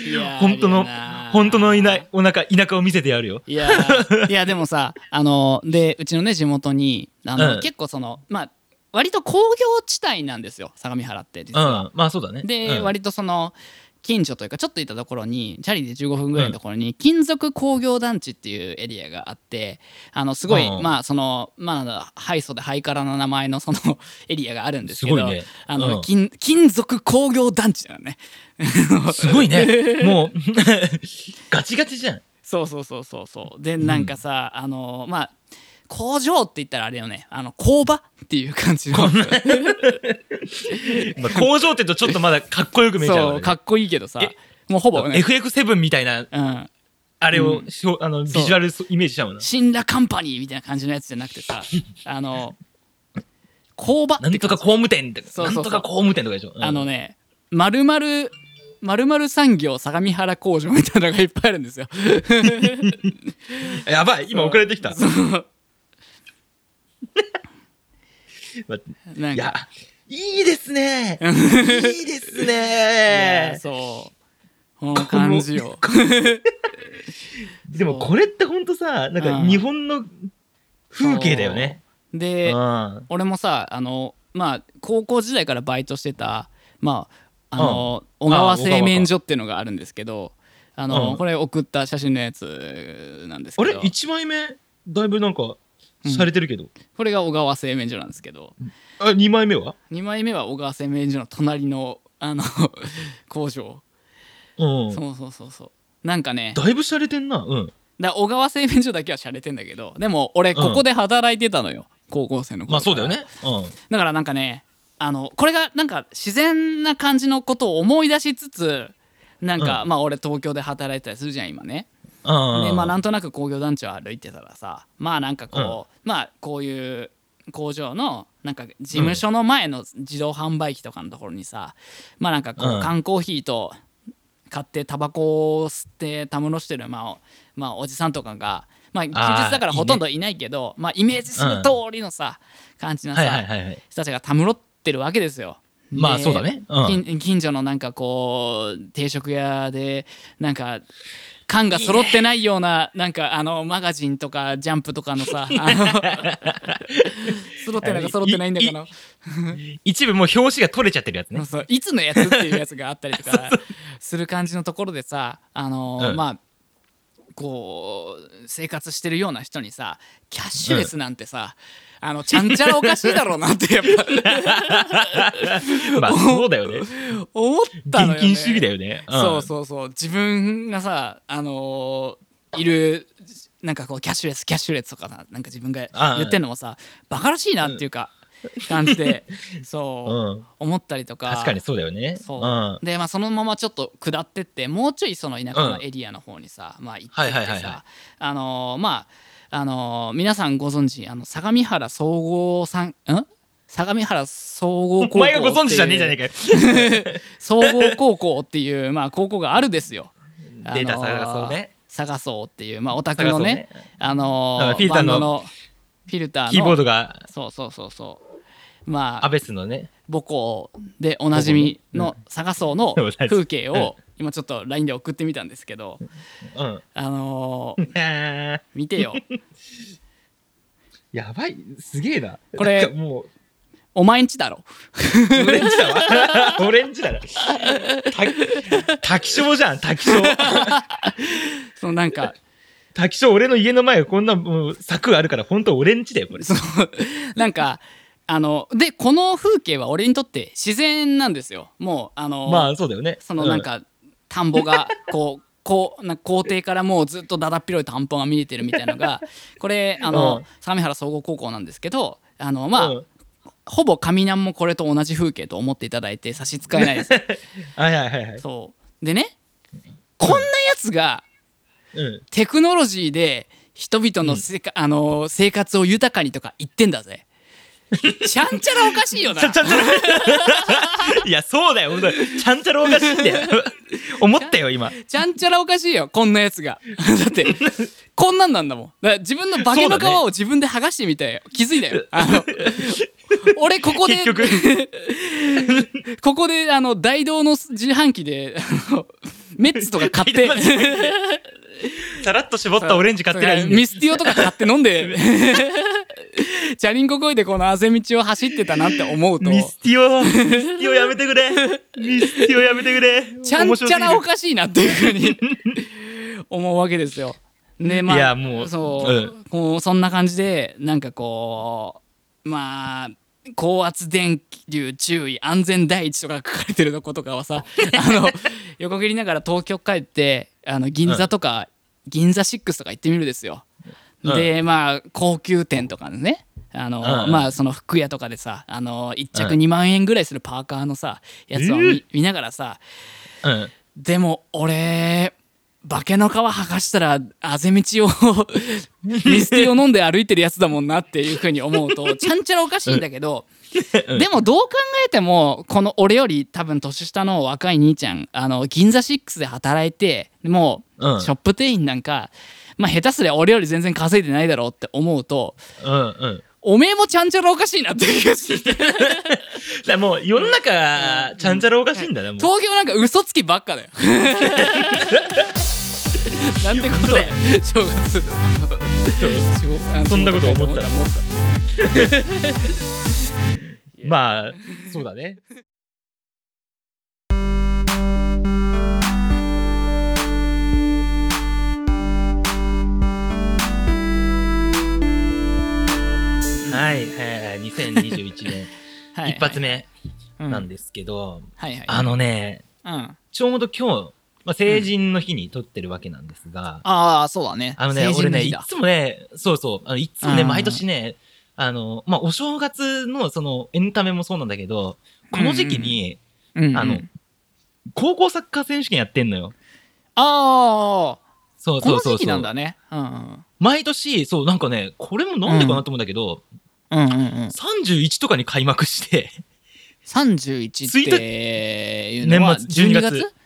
[SPEAKER 2] いやー
[SPEAKER 1] 本当の本当のいない、お腹、田舎を見せてやるよ。
[SPEAKER 2] いやーいやでもさ あのでうちのね地元にあの、
[SPEAKER 1] うん
[SPEAKER 2] 結構そのまあ割と工業地帯なんですよ相模原って実は。
[SPEAKER 1] うん。まあそうだね。
[SPEAKER 2] で、
[SPEAKER 1] うん
[SPEAKER 2] 割とその近所というかちょっと行ったところにチャリで15分ぐらいのところに金属工業団地っていうエリアがあってあのすごい、
[SPEAKER 1] うん
[SPEAKER 2] まあそのまあハイソでハイカラな名前のその エリアがあるんですけどあの、
[SPEAKER 1] うん
[SPEAKER 2] 金金属工業団地だよね。
[SPEAKER 1] すごいね。もう、ガチガチじゃん。
[SPEAKER 2] そうそうそうそうそう。でなんかさ、あのまあ工場って言ったらあれよね。あの工場っていう感じの。
[SPEAKER 1] まあ工場って言うとちょっとまだかっこよく見えちゃうわね、
[SPEAKER 2] そうかっこいいけどさ。
[SPEAKER 1] え
[SPEAKER 2] もうほぼね、
[SPEAKER 1] FF7 みたいな、
[SPEAKER 2] うん、
[SPEAKER 1] あれを、
[SPEAKER 2] う
[SPEAKER 1] しょあのビジュアルイメージしちゃうな。
[SPEAKER 2] 死んだカンパニーみたいな感じのやつじゃなくてさあの工場って
[SPEAKER 1] なんとか工務店って、
[SPEAKER 2] そうそうそう。
[SPEAKER 1] なんとか工務店とかでしょ？うん。
[SPEAKER 2] あのねまるまるまるまる産業相模原工場みたいなのがいっぱいあるんですよ。
[SPEAKER 1] やばい、今送られてきた。いや、いいですね。いいですね。
[SPEAKER 2] そうこの感じよ。
[SPEAKER 1] でもこれってほんとさ、なんか日本の風景だよね。
[SPEAKER 2] で、
[SPEAKER 1] うん
[SPEAKER 2] 俺もさあのまあ高校時代からバイトしてたまああの、小川製麺所っていうのがあるんですけどあの、
[SPEAKER 1] うん
[SPEAKER 2] これ送った写真のやつなんです
[SPEAKER 1] あれ
[SPEAKER 2] けど
[SPEAKER 1] ?1 枚目、だいぶなんか、されてるけど。
[SPEAKER 2] これが小川製麺所なんですけど
[SPEAKER 1] あ、2枚目は
[SPEAKER 2] ？2枚目は小川製麺所の隣のあの 工場
[SPEAKER 1] うん。
[SPEAKER 2] そうそうそうそうなんかね
[SPEAKER 1] だいぶ洒落てんな。うん。
[SPEAKER 2] だ小川製麺所だけは洒落てんだけどでも俺ここで働いてたのよ、高校生の頃
[SPEAKER 1] まあそうだよね。うん。
[SPEAKER 2] だからなんかねあのこれがなんか自然な感じのことを思い出しつつなんか、
[SPEAKER 1] う
[SPEAKER 2] まあ俺東京で働いてたりするじゃん今ね。
[SPEAKER 1] うん。
[SPEAKER 2] でまあなんとなく工業団地を歩いてたらさまあなんかこう、まあこういう工場のなんか事務所の前の自動販売機とかのところにさ、まあなんかこう、
[SPEAKER 1] うん
[SPEAKER 2] 缶コーヒーと買ってタバコを吸ってたむろしてる、まあおまあ、おじさんとかが。まあ、休日だからほとんどいないけどまあ、イメージする通りのさ、感じのさ。人たちがたむろってるわけですよ。で
[SPEAKER 1] まあそうだね。うん。
[SPEAKER 2] 近近所のなんかこう定食屋でなんか缶が揃ってないようななんかあのマガジンとかジャンプとかのさ 揃ってないか揃ってないんだかの
[SPEAKER 1] 一部もう表紙が取れちゃってるやつね。
[SPEAKER 2] そう。いつのやつっていうやつがあったりとか する感じのところでさあの、
[SPEAKER 1] うん。
[SPEAKER 2] まあこう生活してるような人にさキャッシュレスなんてさ、あのちゃんちゃらおかしいだろうなってやっぱ
[SPEAKER 1] まあそうだよね。
[SPEAKER 2] 思ったのよ、ね。
[SPEAKER 1] 現金主義だよね。ん
[SPEAKER 2] そうそうそう自分がさあのーいるなんかこうキャッシュレスキャッシュレスとかさなんか自分が言ってんのもさバカらしいなっていうか、感じでそう、
[SPEAKER 1] うん。
[SPEAKER 2] 思ったりとか
[SPEAKER 1] 確かにそうだよね。
[SPEAKER 2] そう、
[SPEAKER 1] ん。
[SPEAKER 2] でまあそのままちょっと下ってってもうちょいその田舎のエリアの方にさ、まあ行ってって
[SPEAKER 1] はいはいはいはい
[SPEAKER 2] さあのーまああのー皆さんご存知あの相模原総合さんん？相模原総合高校
[SPEAKER 1] お前がご存知じゃねえじゃねえかよ。
[SPEAKER 2] 総合高校っていう、まあ、高校があるですよ。
[SPEAKER 1] データ探そうね。
[SPEAKER 2] 探そうっていう、まあ、オタクのね、
[SPEAKER 1] 探
[SPEAKER 2] あのー、
[SPEAKER 1] フィルターの
[SPEAKER 2] フィルターの
[SPEAKER 1] キーボードが
[SPEAKER 2] そうそうそうそう。ま
[SPEAKER 1] ア
[SPEAKER 2] あ、
[SPEAKER 1] ベスのね。
[SPEAKER 2] 母校でおなじみの探そうの
[SPEAKER 1] うん
[SPEAKER 2] 風景を 今ちょっと LINE で送ってみたんですけど、
[SPEAKER 1] うん。
[SPEAKER 2] あのー、見てよ。
[SPEAKER 1] やばい。すげえな。
[SPEAKER 2] これ
[SPEAKER 1] もう、
[SPEAKER 2] お前んちだろ。
[SPEAKER 1] オレンジだわ。オレンジだな。た滝章じゃん、滝章。
[SPEAKER 2] そのなんか、
[SPEAKER 1] 滝章、俺の家の前こんなもう柵あるから、本当オレンジだよ、これ。
[SPEAKER 2] そうなんか、あの、で、この風景は俺にとって自然なんですよ。もう、あの、
[SPEAKER 1] まあ、そうだよね。
[SPEAKER 2] そのなんか、田んぼが こうこうな校庭からもうずっとだだっ広い田んぼが見えてるみたいなのが これあの、
[SPEAKER 1] うん。
[SPEAKER 2] 相模原総合高校なんですけどあのまあ、
[SPEAKER 1] うん。
[SPEAKER 2] ほぼ上南もこれと同じ風景と思っていただいて差し支えないです。
[SPEAKER 1] はいはいはいはい。
[SPEAKER 2] そう。でねこんなやつが
[SPEAKER 1] うん。
[SPEAKER 2] テクノロジーで人々のせか、あの生活を豊かにとか言ってんだぜちゃんちゃらおかしいよな
[SPEAKER 1] ちゃんちゃんちゃら。いや、そうだよ。本当にちゃんちゃらおかしいんだよ。思ったよ、今。
[SPEAKER 2] ちゃんちゃらおかしいよこんなやつが だってこんなんなんだもん自分の化けの皮を自分で剥がしてみて気づいたよあの俺ここで。ここであの大道の自販機であのメッツとか買って
[SPEAKER 1] さらっと絞ったオレンジ買ってりゃいい
[SPEAKER 2] ミスティオとか買って飲んで チャリンコこいでこのあぜ道を走ってたなって思うと
[SPEAKER 1] ミスティオ、ミスティオやめてくれ。ミスティオやめてくれ。
[SPEAKER 2] ちゃんちゃらおかしいなっていうふうに思うわけですよ。でまあ
[SPEAKER 1] いやもう
[SPEAKER 2] そう、
[SPEAKER 1] うん
[SPEAKER 2] こうそんな感じでなんかこうまあ高圧電流注意安全第一とか書かれてるとことかはさ あの横切りながら東京帰ってあの銀座とか、銀座6とか行ってみるですよ。
[SPEAKER 1] うん。
[SPEAKER 2] でまあ高級店とかね。あの、
[SPEAKER 1] うん。うん
[SPEAKER 2] まあその服屋とかでさあの1着
[SPEAKER 1] うん。
[SPEAKER 2] 2万円ぐらいするパーカーのさやつを見,、
[SPEAKER 1] えー？
[SPEAKER 2] 見ながらさ。でも俺化けの皮剥がしたらあぜ道をミスティを飲んで歩いてるやつだもんなっていうふうに思うと ちゃんちゃらおかしいんだけど、
[SPEAKER 1] うん。
[SPEAKER 2] でもどう考えてもこの俺より多分年下の若い兄ちゃんあの銀座6で働いても
[SPEAKER 1] う
[SPEAKER 2] うん。ショップ店員なんか、まあ下手すりゃ俺より全然稼いでないだろうって思うと
[SPEAKER 1] うんうん。
[SPEAKER 2] おめえもちゃんちゃらおかしいなっていう気がして
[SPEAKER 1] もう世の中、ちゃんちゃらおかしいんだね、もう。
[SPEAKER 2] 東京なんか嘘つきばっかだよ なんてことだよ。正月。
[SPEAKER 1] そんなこと思ったら。
[SPEAKER 2] 思った。
[SPEAKER 1] まあ、そうだね。はい、はい、2021年
[SPEAKER 2] はい
[SPEAKER 1] 一発目
[SPEAKER 2] うん
[SPEAKER 1] なんですけど、
[SPEAKER 2] はいはい
[SPEAKER 1] あのね、
[SPEAKER 2] うん
[SPEAKER 1] ちょうど今日、まあ、成人の日に撮ってるわけなんですが、
[SPEAKER 2] ああそうだね。
[SPEAKER 1] あのね、俺ね、いつもね、そうそう、あのいつもね、
[SPEAKER 2] うん。
[SPEAKER 1] 毎年ね、あの、まあ、お正月のそのエンタメもそうなんだけど、この時期に、
[SPEAKER 2] うんうん。
[SPEAKER 1] あの、高校サッカー選手権やってんのよ。
[SPEAKER 2] ああ
[SPEAKER 1] そうそうそうそう。
[SPEAKER 2] なんだね。うんうん。
[SPEAKER 1] 毎年、そう、なんかね、これもなんでかなと思うんだけど、
[SPEAKER 2] うんうんうん。
[SPEAKER 1] 31とかに開幕して、
[SPEAKER 2] 31っていうのは
[SPEAKER 1] 年末12月？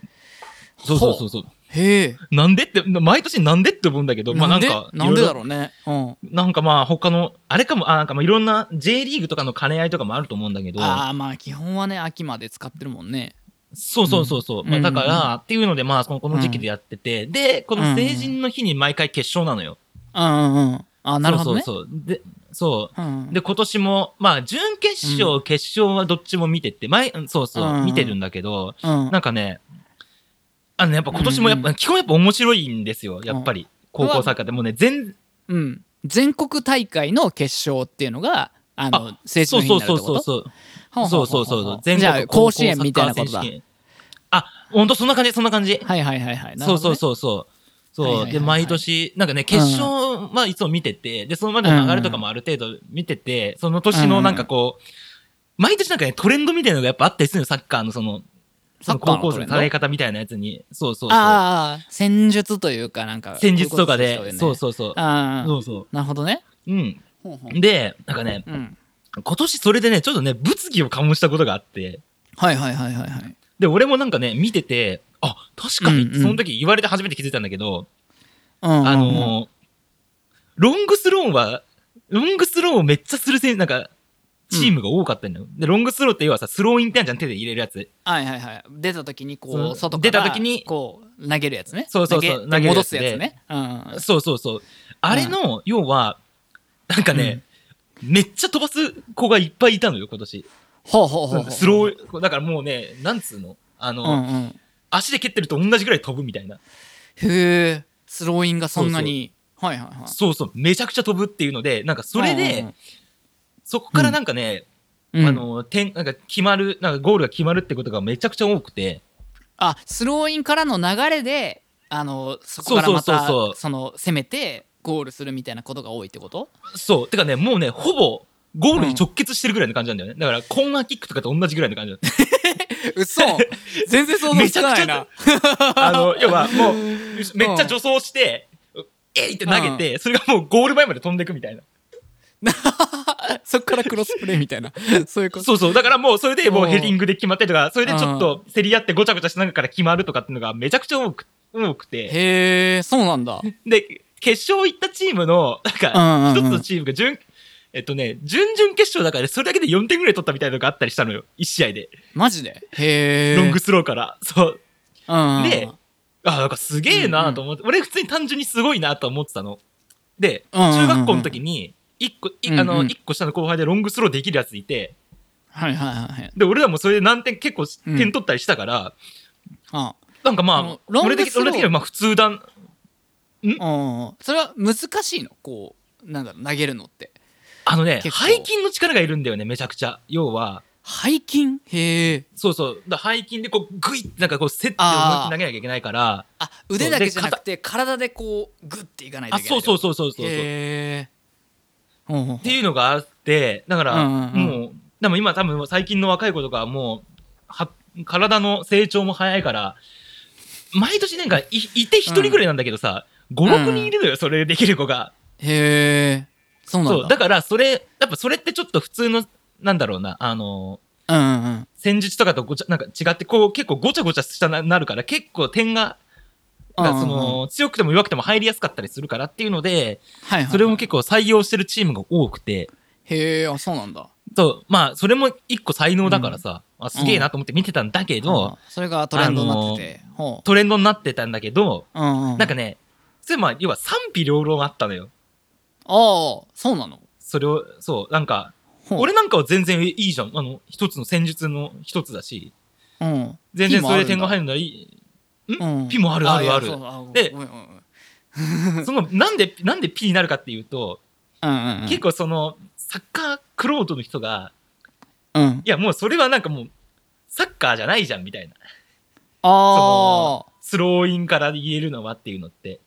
[SPEAKER 1] そうそうそうそう。
[SPEAKER 2] へえ。
[SPEAKER 1] なんでって、毎年なんでって思うんだけど、まあなん
[SPEAKER 2] で？
[SPEAKER 1] か、
[SPEAKER 2] なんでだ
[SPEAKER 1] う
[SPEAKER 2] ろうね。うん。
[SPEAKER 1] なんかまあ他の、あれかも、あなんかまあいろんな J リーグとかの兼ね合いとかもあると思うんだけど、
[SPEAKER 2] ああまあ基本はね秋まで使ってるもんね。
[SPEAKER 1] そうそうそうそう。
[SPEAKER 2] うん。
[SPEAKER 1] まあだか
[SPEAKER 2] うん。
[SPEAKER 1] ら、っていうのでまあそのこの時期でやってて、で、この成人の日に毎回決勝なのよ。
[SPEAKER 2] うんうんうん。あなるほどね。
[SPEAKER 1] そうそうそう。で、そう。
[SPEAKER 2] うん
[SPEAKER 1] で、今年も、まあ、準決勝、決勝はどっちも見てて、前、うんそうそう、
[SPEAKER 2] うん。
[SPEAKER 1] 見てるんだけど、
[SPEAKER 2] うん。
[SPEAKER 1] なんかね、あのね、やっぱ今年もやっぱ、
[SPEAKER 2] うん
[SPEAKER 1] 基本やっぱ面白いんですよ、やっぱり。高校サッカーって。もうね、全、
[SPEAKER 2] うん。全国大会の決勝っていうのがあの成人
[SPEAKER 1] そう
[SPEAKER 2] の日になるってこと？
[SPEAKER 1] そうそうそう。
[SPEAKER 2] ほ
[SPEAKER 1] そうそうそうそう。全
[SPEAKER 2] じゃあ
[SPEAKER 1] 国
[SPEAKER 2] 甲子園みたいなことだ。
[SPEAKER 1] あ、ほんとそんな感じ、そんな感じ。
[SPEAKER 2] はいはいはいはい。
[SPEAKER 1] そうそう
[SPEAKER 2] う
[SPEAKER 1] そうそう。そう。
[SPEAKER 2] はいはいはいはい。
[SPEAKER 1] で、毎年、なんかね、決勝、まあ、いつも見てて、で、そのまでの流れとかもある程度見てて、その年のなんかこう、毎年なんかね、トレンドみたいなのがやっぱあったりするのよ、サッカーのその、その高校生の戦い方みたいなやつに。そうそうそう。
[SPEAKER 2] ああ戦術というかなんか
[SPEAKER 1] 戦術とかで、そう
[SPEAKER 2] う
[SPEAKER 1] そうそう。
[SPEAKER 2] ああ
[SPEAKER 1] そうそ
[SPEAKER 2] なるほどね
[SPEAKER 1] う。うん。
[SPEAKER 2] ほうほう
[SPEAKER 1] で、なんかね、
[SPEAKER 2] うん
[SPEAKER 1] 今年それでね、ちょっとね、物議を醸したことがあって、
[SPEAKER 2] はいはいはいはいはい
[SPEAKER 1] で、俺もなんかね、見てて、あ、確かに、その時言われて初めて気づいたんだけど、
[SPEAKER 2] うん
[SPEAKER 1] あのーロングスローは、ロングスローをめっちゃする選手、なんか、チームが多かったんだよ。で、ロングスローって要はさ、スローインってあるじゃん、手で入れるやつ。
[SPEAKER 2] はいはいはい。出た時にこ
[SPEAKER 1] そう。
[SPEAKER 2] う外から
[SPEAKER 1] 出た時に
[SPEAKER 2] こう投げるやつね。
[SPEAKER 1] そうそうそう
[SPEAKER 2] 投げ戻すやつね。うん。
[SPEAKER 1] そうそうそう。あれの、要は、なんかね、めっちゃ飛ばす子がいっぱいいたのよ、今年。
[SPEAKER 2] ほうほうほう
[SPEAKER 1] スロー、だからもうね、なんつうの？あの、
[SPEAKER 2] うんうん。
[SPEAKER 1] 足で蹴ってると同じぐらい飛ぶみたいな。
[SPEAKER 2] へえ。スローインがそんなに。はいはいはい。
[SPEAKER 1] そうそう、めちゃくちゃ飛ぶっていうので、なんかそれで、
[SPEAKER 2] うん
[SPEAKER 1] そこからなんかね、
[SPEAKER 2] うん。
[SPEAKER 1] あの、点、なんか決まる、なんかゴールが決まるってことがめちゃくちゃ多くて、
[SPEAKER 2] あスローインからの流れであのそこからまた
[SPEAKER 1] そうそうそうそう。
[SPEAKER 2] その攻めてゴールするみたいなことが多いってこと？
[SPEAKER 1] そう。てかね、もうね、ほぼ、ゴールに直結してるぐらいの感じなんだよね。だから、コーナーキックとかと同じぐらいの感じだよ。
[SPEAKER 2] 嘘。全然想像つかないな。
[SPEAKER 1] あの、要は、もう、めっちゃ助走して、えいって投げて、それがもうゴール前まで飛んでくみたいな。
[SPEAKER 2] そっからクロスプレーみたいな そういうこと
[SPEAKER 1] そうそう。だからもう、それでもう
[SPEAKER 2] うん
[SPEAKER 1] ヘディングで決まってとか、それでちょっと競り合ってごちゃごちゃしながら決まるとかっていうのがめちゃくちゃ多く多くて。
[SPEAKER 2] へえそうなんだ
[SPEAKER 1] で、決勝行ったチームの、なん
[SPEAKER 2] うん
[SPEAKER 1] か、
[SPEAKER 2] うんうん
[SPEAKER 1] 一つのチームが準、えっとね、準々決勝だから、それだけで4点ぐらい取ったみたいなのがあったりしたのよ。1試合で。
[SPEAKER 2] マジで？へえ
[SPEAKER 1] ロングスローから。そう。
[SPEAKER 2] うんうん
[SPEAKER 1] であ、なんかすげえなと思って、俺普通に単純にすごいなと思ってたの。で、
[SPEAKER 2] うんうんうん
[SPEAKER 1] 中学校の時に、一個、いあの、
[SPEAKER 2] うん。うん
[SPEAKER 1] 一個下の後輩でロングスローできるやついて、
[SPEAKER 2] はいはいはいはい。
[SPEAKER 1] で、俺らもそれで何点、結構
[SPEAKER 2] うん。
[SPEAKER 1] 点取ったりしたから、
[SPEAKER 2] あ。
[SPEAKER 1] なんかまあ俺的俺的にはまあ普通だ、
[SPEAKER 2] うんそれは難しいの？こうなんだろう投げるのって。
[SPEAKER 1] あのね、背筋の力がいるんだよね、めちゃくちゃ。要は、
[SPEAKER 2] 背筋？へえ
[SPEAKER 1] そうそう。だ背筋でこう、グイッてなんかこう、セッて思い投げなきゃいけないから、
[SPEAKER 2] あ腕だけじゃなくて体でこうグッていかないと
[SPEAKER 1] あ、
[SPEAKER 2] いけない
[SPEAKER 1] そうそうそうそうそう。っ
[SPEAKER 2] へえほうほうほう
[SPEAKER 1] ていうのがあって、だから、もう、でも今多分最近の若い子とかはもう、は、体の成長も早いから、毎年なんかい、いて一人ぐらいなんだけどさ、5、6人いるのよ、それできる子が。
[SPEAKER 2] へえそうなんだ。
[SPEAKER 1] だからそれ、やっぱそれってちょっと普通の、なんだろうな、あの、
[SPEAKER 2] うんうんうん。
[SPEAKER 1] 戦術とかとごちゃ、なんか違って、こう結構ごちゃごちゃしたななるから、結構点が、がそ
[SPEAKER 2] うんうん
[SPEAKER 1] の、強くても弱くても入りやすかったりするからっていうので、
[SPEAKER 2] はいはい
[SPEAKER 1] それも結構採用してるチームが多くて、
[SPEAKER 2] へえあそうなんだ。
[SPEAKER 1] と、まあ、それも一個才能だからさ、あすげえなと思って見てたんだけど、
[SPEAKER 2] うん。それがトレンドになってて。ほ
[SPEAKER 1] トレンドになってたんだけど、
[SPEAKER 2] ううんうん。
[SPEAKER 1] なんかね、それまあ、要は賛否両論あったのよ。
[SPEAKER 2] ああそうなの？
[SPEAKER 1] それを、そう、なんか、俺なんかは全然いいじゃん。あの、一つの戦術の一つだし、
[SPEAKER 2] うん。
[SPEAKER 1] 全然それで点が入
[SPEAKER 2] る
[SPEAKER 1] るならいい。
[SPEAKER 2] うん？
[SPEAKER 1] ピもあるあるある。で その、なんで、なんで P になるかっていうと、
[SPEAKER 2] うんうんうん。
[SPEAKER 1] 結構その、サッカークロートの人が、
[SPEAKER 2] うん。
[SPEAKER 1] いやもうそれはなんかもう、サッカーじゃないじゃんみたいな。
[SPEAKER 2] ああ
[SPEAKER 1] スローインから言えるのはっていうのって。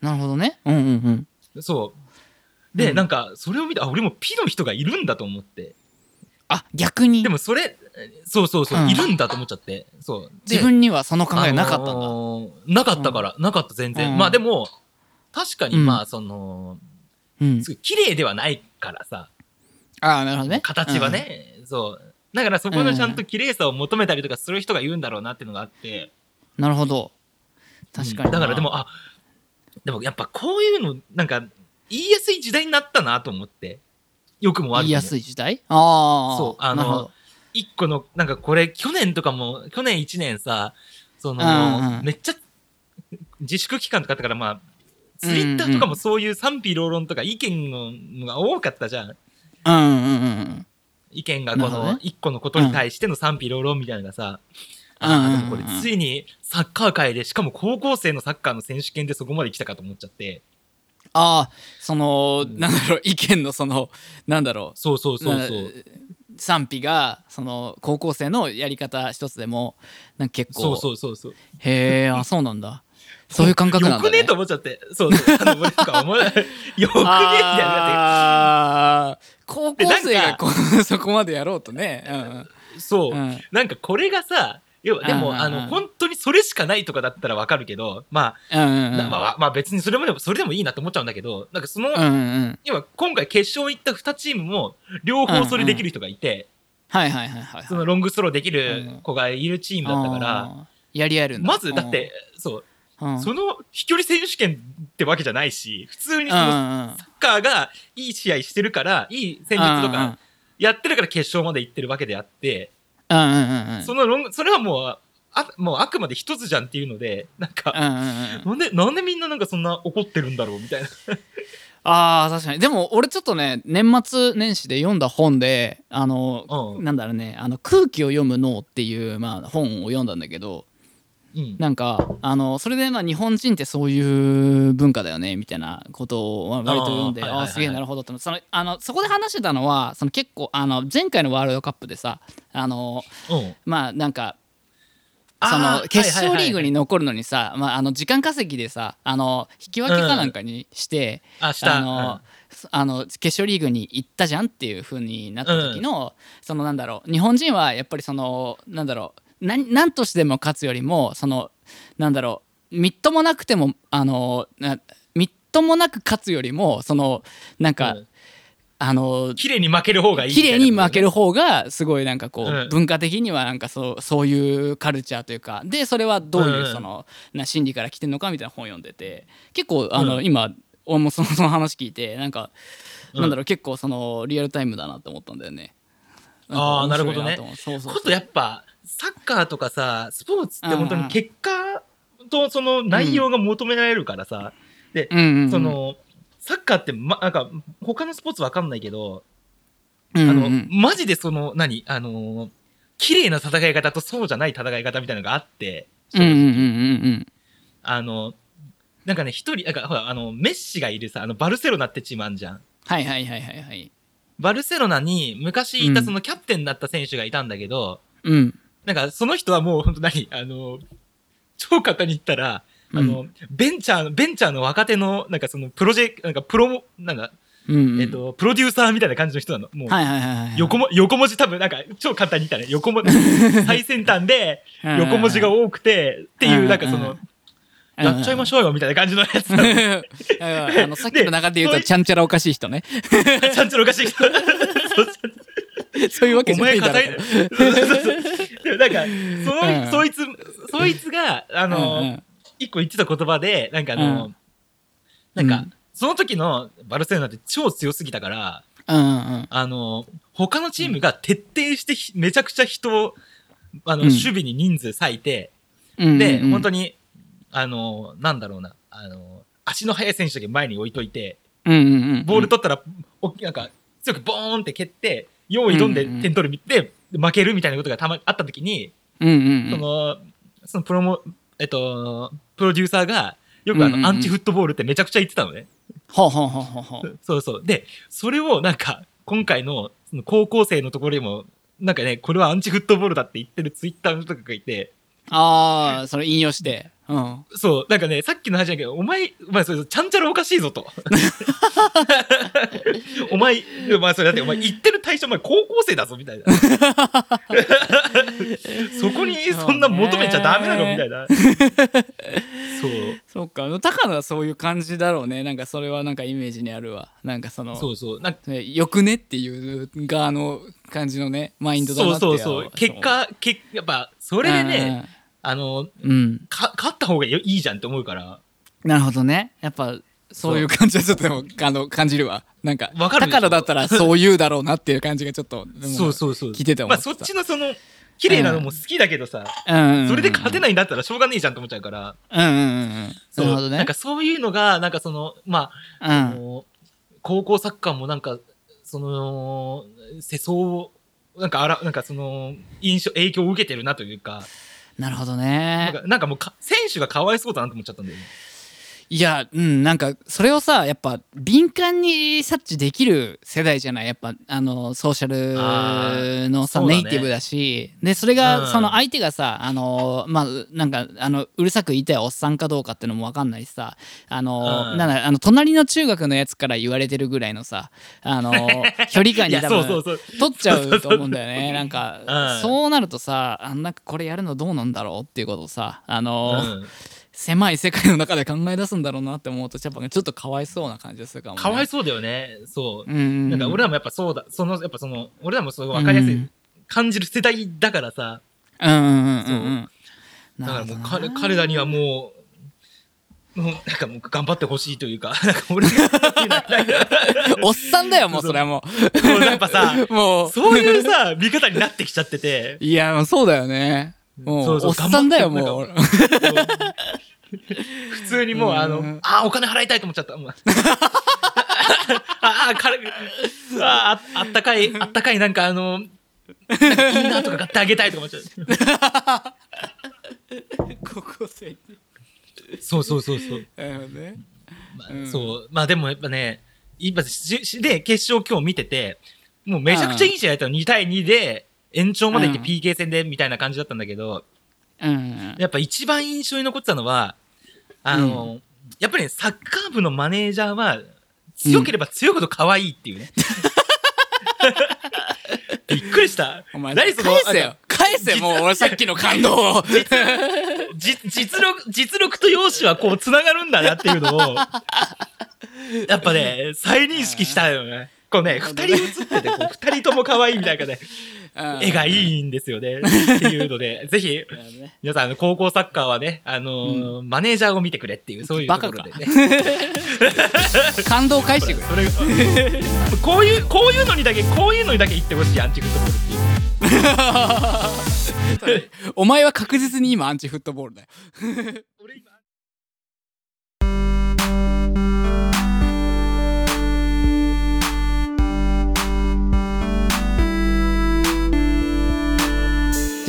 [SPEAKER 2] なるほどね。うんうんうん。
[SPEAKER 1] そう。で、
[SPEAKER 2] うん。
[SPEAKER 1] なんか、それを見て、あ、俺も P の人がいるんだと思って。
[SPEAKER 2] あ逆に。
[SPEAKER 1] でもそれ、そうそうそう、
[SPEAKER 2] うん。
[SPEAKER 1] いるんだと思っちゃって。そう。で
[SPEAKER 2] 自分にはその考えなかったんだ、
[SPEAKER 1] あのーなかったから、なかった全然。
[SPEAKER 2] うん。
[SPEAKER 1] まあでも、確かに
[SPEAKER 2] うん。
[SPEAKER 1] まあその、
[SPEAKER 2] うん。
[SPEAKER 1] すごい綺麗ではないからさ、
[SPEAKER 2] ああなるほどね。
[SPEAKER 1] 形は、ね、そう。だからそこのちゃんと綺麗さを求めたりとかする人がいるんだろうなっていうのがあって。
[SPEAKER 2] うんなるほど。確かにな、
[SPEAKER 1] だからでも、あ、でもやっぱこういうの、なんか、言いやすい時代になったなと思って。よくも悪くも。
[SPEAKER 2] 言いやすい時代？ああ
[SPEAKER 1] そう。あの
[SPEAKER 2] なるほど
[SPEAKER 1] 一個の、なんかこれ、去年とかも、去年一年さ、その、
[SPEAKER 2] うんうん。
[SPEAKER 1] めっちゃ、自粛期間とかあったから、まあ、ツイッターとかもそういう賛否両論とか意見ののが多かったじゃん。
[SPEAKER 2] うんうんうんうん。
[SPEAKER 1] 意見がこの一個のことに対しての賛否両論みたいなさ、これついにサッカー界で、しかも高校生のサッカーの選手権でそこまで来たかと思っちゃって。
[SPEAKER 2] ああその、
[SPEAKER 1] うん
[SPEAKER 2] なんだろう意見のそのなんだろう。
[SPEAKER 1] そうそうそうそう。
[SPEAKER 2] 賛否がその高校生のやり方一つでもなんか結構
[SPEAKER 1] そうそうそうそう。
[SPEAKER 2] へえあそうなんだ そういう感覚なんだね
[SPEAKER 1] よくねと思っちゃって。そうそう。あの、俺とか思わない。よくねみたいな。
[SPEAKER 2] 高校生がこうそこまでやろうとね
[SPEAKER 1] そう、
[SPEAKER 2] うんうん
[SPEAKER 1] なんかこれがさ、要はでも、あの、本当にそれしかないとかだったらわかるけど、まあ、まあ、まあ別にそれもでも、それでもいいなと思っちゃうんだけど、なんかその、要は今回決勝行った2チームも、両方それできる人がいて、
[SPEAKER 2] はいはいはいはい
[SPEAKER 1] そのロングスローできる子がいるチームだったから、
[SPEAKER 2] やり合える
[SPEAKER 1] まずだって、そう、その飛距離選手権ってわけじゃないし、普通にそのサッカーがいい試合してるから、いい戦術とかやってるから決勝まで行ってるわけであって、そのロング、それはもう、あもうあくまで一つじゃんっていうので、なんか、なんで、なんでみんななんかそんな怒ってるんだろうみたいな。
[SPEAKER 2] あー確かに。でも俺ちょっとね年末年始で読んだ本であの、
[SPEAKER 1] うん。
[SPEAKER 2] なんだろうねあの空気を読む脳っていう、まあ、本を読んだんだけど
[SPEAKER 1] うん。
[SPEAKER 2] なんかあのそれでまあ日本人ってそういう文化だよねみたいなことをまあ割と読んであ
[SPEAKER 1] は
[SPEAKER 2] すげえなるほどってそのあのそこで話してたのはその結構あの前回のワールドカップでさあの
[SPEAKER 1] うん。
[SPEAKER 2] まあなんかその決勝リーグに残るのにさ、まあ、あの時間稼ぎでさあの引き分けかなんかにして、
[SPEAKER 1] あ、した。
[SPEAKER 2] あの、あの決勝リーグに行ったじゃんっていう風になった時の、そのなんだろう日本人はやっぱりそのなんだろう何何としても勝つよりもそのなんだろうみっともなくてもあのなみっともなく勝つよりもそのなんか、
[SPEAKER 1] うん。
[SPEAKER 2] あの
[SPEAKER 1] 綺麗に負ける方がいい。
[SPEAKER 2] 綺麗に負ける方がすごいなんかこう、
[SPEAKER 1] うん。
[SPEAKER 2] 文化的にはなんかそうそういうカルチャーというかでそれはどういう
[SPEAKER 1] うん。
[SPEAKER 2] その、な心理から来てるのかみたいな本読んでて結構あの、
[SPEAKER 1] うん。
[SPEAKER 2] 今俺もそのその話聞いてなんか、
[SPEAKER 1] うん。
[SPEAKER 2] なんだろう結構そのリアルタイムだなって思ったんだよね。
[SPEAKER 1] あー
[SPEAKER 2] んか面白い
[SPEAKER 1] なる
[SPEAKER 2] と思う。そうそう
[SPEAKER 1] ことやっぱ、サッカーとかさ、スポーツって本当
[SPEAKER 2] うんうん。
[SPEAKER 1] に結果とその内容が求められるからさ、で、
[SPEAKER 2] うんうんうん。
[SPEAKER 1] その、サッカーって、ま、なんか、他のスポーツわかんないけど、
[SPEAKER 2] うんうん
[SPEAKER 1] あの、マジでその、何あの、綺麗な戦い方とそうじゃない戦い方みたいなのがあって、
[SPEAKER 2] うんうんうんうん
[SPEAKER 1] あの、なんかね、一人、なんかほら、あの、メッシがいるさ、あの、バルセロナってチームあんじゃん。
[SPEAKER 2] はいはいはいはいはい。
[SPEAKER 1] バルセロナに昔いた
[SPEAKER 2] うん。
[SPEAKER 1] そのキャプテンだった選手がいたんだけど、
[SPEAKER 2] うん
[SPEAKER 1] なんかその人はもう本当何あの、超簡単に言ったら、あの、ベンチャー、ベンチャーの若手の、なんかそのプロジェクなんかプロモ、なんだ、
[SPEAKER 2] うんうん。
[SPEAKER 1] えっと、プロデューサーみたいな感じの人なの。もう、
[SPEAKER 2] はいはいはいはい
[SPEAKER 1] 横も、横文字多分なんか超簡単に言ったら、ね、横文字、最先端で横文字が多くて、っていう、なんかその、やっちゃいましょうよみたいな感じのやつ。
[SPEAKER 2] あのさっきの中で言うと
[SPEAKER 1] で
[SPEAKER 2] ちゃんちゃらおかしい人ね。
[SPEAKER 1] ちゃんちゃらおかしい人。そう
[SPEAKER 2] いうわけ
[SPEAKER 1] お
[SPEAKER 2] じゃないだろ
[SPEAKER 1] なんか、そそいつ、そいつが、あの、一個言ってた言葉で、なんかあの、
[SPEAKER 2] うん。
[SPEAKER 1] なんか、
[SPEAKER 2] うん。
[SPEAKER 1] その時のバルセロナって超強すぎたから、あの、他のチームが徹底してひめちゃくちゃ人を、あの、
[SPEAKER 2] うん。
[SPEAKER 1] 守備に人数割いて、
[SPEAKER 2] うん
[SPEAKER 1] で、
[SPEAKER 2] うん。
[SPEAKER 1] 本当に、あの、なんだろうな、あの、足の速い選手だけ前に置いといて。ボール取ったら、おなんか、強くボーンって蹴って、用意どんで点取るみで、負けるみたいなことがたま、あった時に。その、そのプロモ、えっと、プロデューサーが、よくあの、アンチフットボールってめちゃくちゃ言ってたのね。
[SPEAKER 2] ほうほうほうほうほう。
[SPEAKER 1] そうそう。で、それをなんか、今回の、その高校生のところにも、なんかね、これはアンチフットボールだって言ってるツイッターの人がいて、
[SPEAKER 2] ああ、それ引用して。うん。
[SPEAKER 1] そう、なんかね、さっきの話だけど、お前、お前、それ、ちゃんちゃらおかしいぞと。お前、お前、それだって、お前、言ってる対象、お前、高校生だぞ、みたいな。そこに、そんな求めちゃダメなの、みたいな。そう。
[SPEAKER 2] そうか。高野はそういう感じだろうね。なんかそれはなんかイメージにあるわ。なんかその、
[SPEAKER 1] そうそう。なんか
[SPEAKER 2] ねよくねっていう側の感じのね、マインドだなって
[SPEAKER 1] そうそうそう。結果、けやっぱ、それでね、あの、
[SPEAKER 2] うん、うん。
[SPEAKER 1] か、勝った方がいいじゃんって思うから。
[SPEAKER 2] なるほどね。やっぱ、そういう感じはちょっとでも あの感じるわ。なんか、
[SPEAKER 1] わかるでしょ？
[SPEAKER 2] 高野だったらそう言うだろうなっていう感じがちょっと、
[SPEAKER 1] そうそうそう。
[SPEAKER 2] 聞いてて思
[SPEAKER 1] まあ、そっちのその、綺麗なのも好きだけどさ、
[SPEAKER 2] うん。
[SPEAKER 1] それで勝て
[SPEAKER 2] い。
[SPEAKER 1] ないんだったらしょうがねえじゃんって思っちゃうから。
[SPEAKER 2] うんうんうんなるほどね。
[SPEAKER 1] なんかそういうのが、なんかその、まあ、
[SPEAKER 2] うん。
[SPEAKER 1] あの高校サッカーもなんか、その、世相を、なんかあら、なんかその、印象、影響を受けてるなというか、
[SPEAKER 2] なるほど
[SPEAKER 1] なん
[SPEAKER 2] ね。
[SPEAKER 1] かなんかもう、選手がかわいそうだなと思っちゃったんだよね。
[SPEAKER 2] いや、うん、なんか、それをさ、やっぱ、敏感に察知できる世代じゃない？やっぱ、あの、ソーシャルのさ、
[SPEAKER 1] ね。
[SPEAKER 2] ネイティブだし、で、それ
[SPEAKER 1] う
[SPEAKER 2] が、
[SPEAKER 1] ん。
[SPEAKER 2] その相手がさ、あの、まあ、なんか、あの、うるさく言いたいおっさんかどうかってのもわかんないしさ、あの、
[SPEAKER 1] うん。
[SPEAKER 2] なんだ、あの、隣の中学のやつから言われてるぐらいのさ、あの、距離感に多分。取っちゃうと思うんだよね。なんか、
[SPEAKER 1] うん。
[SPEAKER 2] そうなるとさ、あなんかこれやるのどうなんだろうっていうことをさ、あの、
[SPEAKER 1] うん
[SPEAKER 2] 狭い世界の中で考え出すんだろうなって思うとやっぱちょっとかわいそうな感じがするかも、ね、
[SPEAKER 1] かわいそうだよね。そう。
[SPEAKER 2] うんうん、
[SPEAKER 1] なんか俺らもやっぱそうだ、その、やっぱその、俺らもそう分かりやすい、
[SPEAKER 2] うん
[SPEAKER 1] 感じる世代だからさ、
[SPEAKER 2] うんうんうんうんうん。
[SPEAKER 1] だからもう彼彼らにはもう、もうなんかもう頑張ってほしいというか、なんか俺が、
[SPEAKER 2] おっさんだよもうそれはも
[SPEAKER 1] もうやっぱさ、
[SPEAKER 2] う もう。
[SPEAKER 1] そういうさ、見方になってきちゃってて、
[SPEAKER 2] いやそうだよね。もう
[SPEAKER 1] そうそう
[SPEAKER 2] おっさんだよもう
[SPEAKER 1] 普通にもう、あの
[SPEAKER 2] うん、
[SPEAKER 1] あー、お金払いたいと思っちゃった。ああ、彼、あーああったかい、あったかい、なんかあの、いいなとか買ってあげたいとか思っちゃう。
[SPEAKER 2] 高校生に
[SPEAKER 1] そうそうそうそう。
[SPEAKER 2] なるほどね
[SPEAKER 1] まあ
[SPEAKER 2] うん
[SPEAKER 1] そう。まあでもやっぱね、今で、決勝今日見てて、もうめちゃくちゃいい試合だったの。2対2で、延長まで行って
[SPEAKER 2] うん
[SPEAKER 1] PK 戦でみたいな感じだったんだけど、
[SPEAKER 2] うん
[SPEAKER 1] やっぱ一番印象に残ってたのは、あの、やっぱりね、サッカー部のマネージャーは、強ければ強いほど可愛いっていうね。びっくりした。
[SPEAKER 2] お前
[SPEAKER 1] 何その
[SPEAKER 2] 返せよ返せもう俺さっきの感動を
[SPEAKER 1] じ実力、実力と容姿はこう繋がるんだなっていうのを、やっぱね、再認識したよね。こうね、二人写ってて、こう二人とも可愛いみたいなね、絵が
[SPEAKER 2] い
[SPEAKER 1] いいんですよね。っていうので、ぜひ、皆さん、あの高校サッカーはね、あのーマネージャーを見てくれっていう、そういうところで。ね。
[SPEAKER 2] 感動を返してくれ。
[SPEAKER 1] それがこういう、こういうのにだけ、こういうのにだけ言ってほしい、アンチフットボールっていう。
[SPEAKER 2] お前は確実に今アンチフットボールだよ。
[SPEAKER 1] 俺今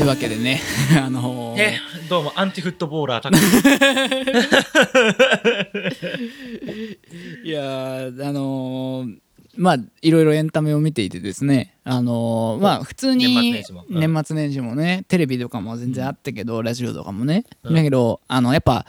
[SPEAKER 2] というわけでね あのー。
[SPEAKER 1] ね、どうも、アンチフットボーラー、
[SPEAKER 2] いやーあのーまあいろいろエンタメを見ていてですねあのーまあ普通に
[SPEAKER 1] 年末年始も。
[SPEAKER 2] ねテレビとかも全然あったけど、ラジオとかもね、
[SPEAKER 1] うん。
[SPEAKER 2] だけどあのやっぱ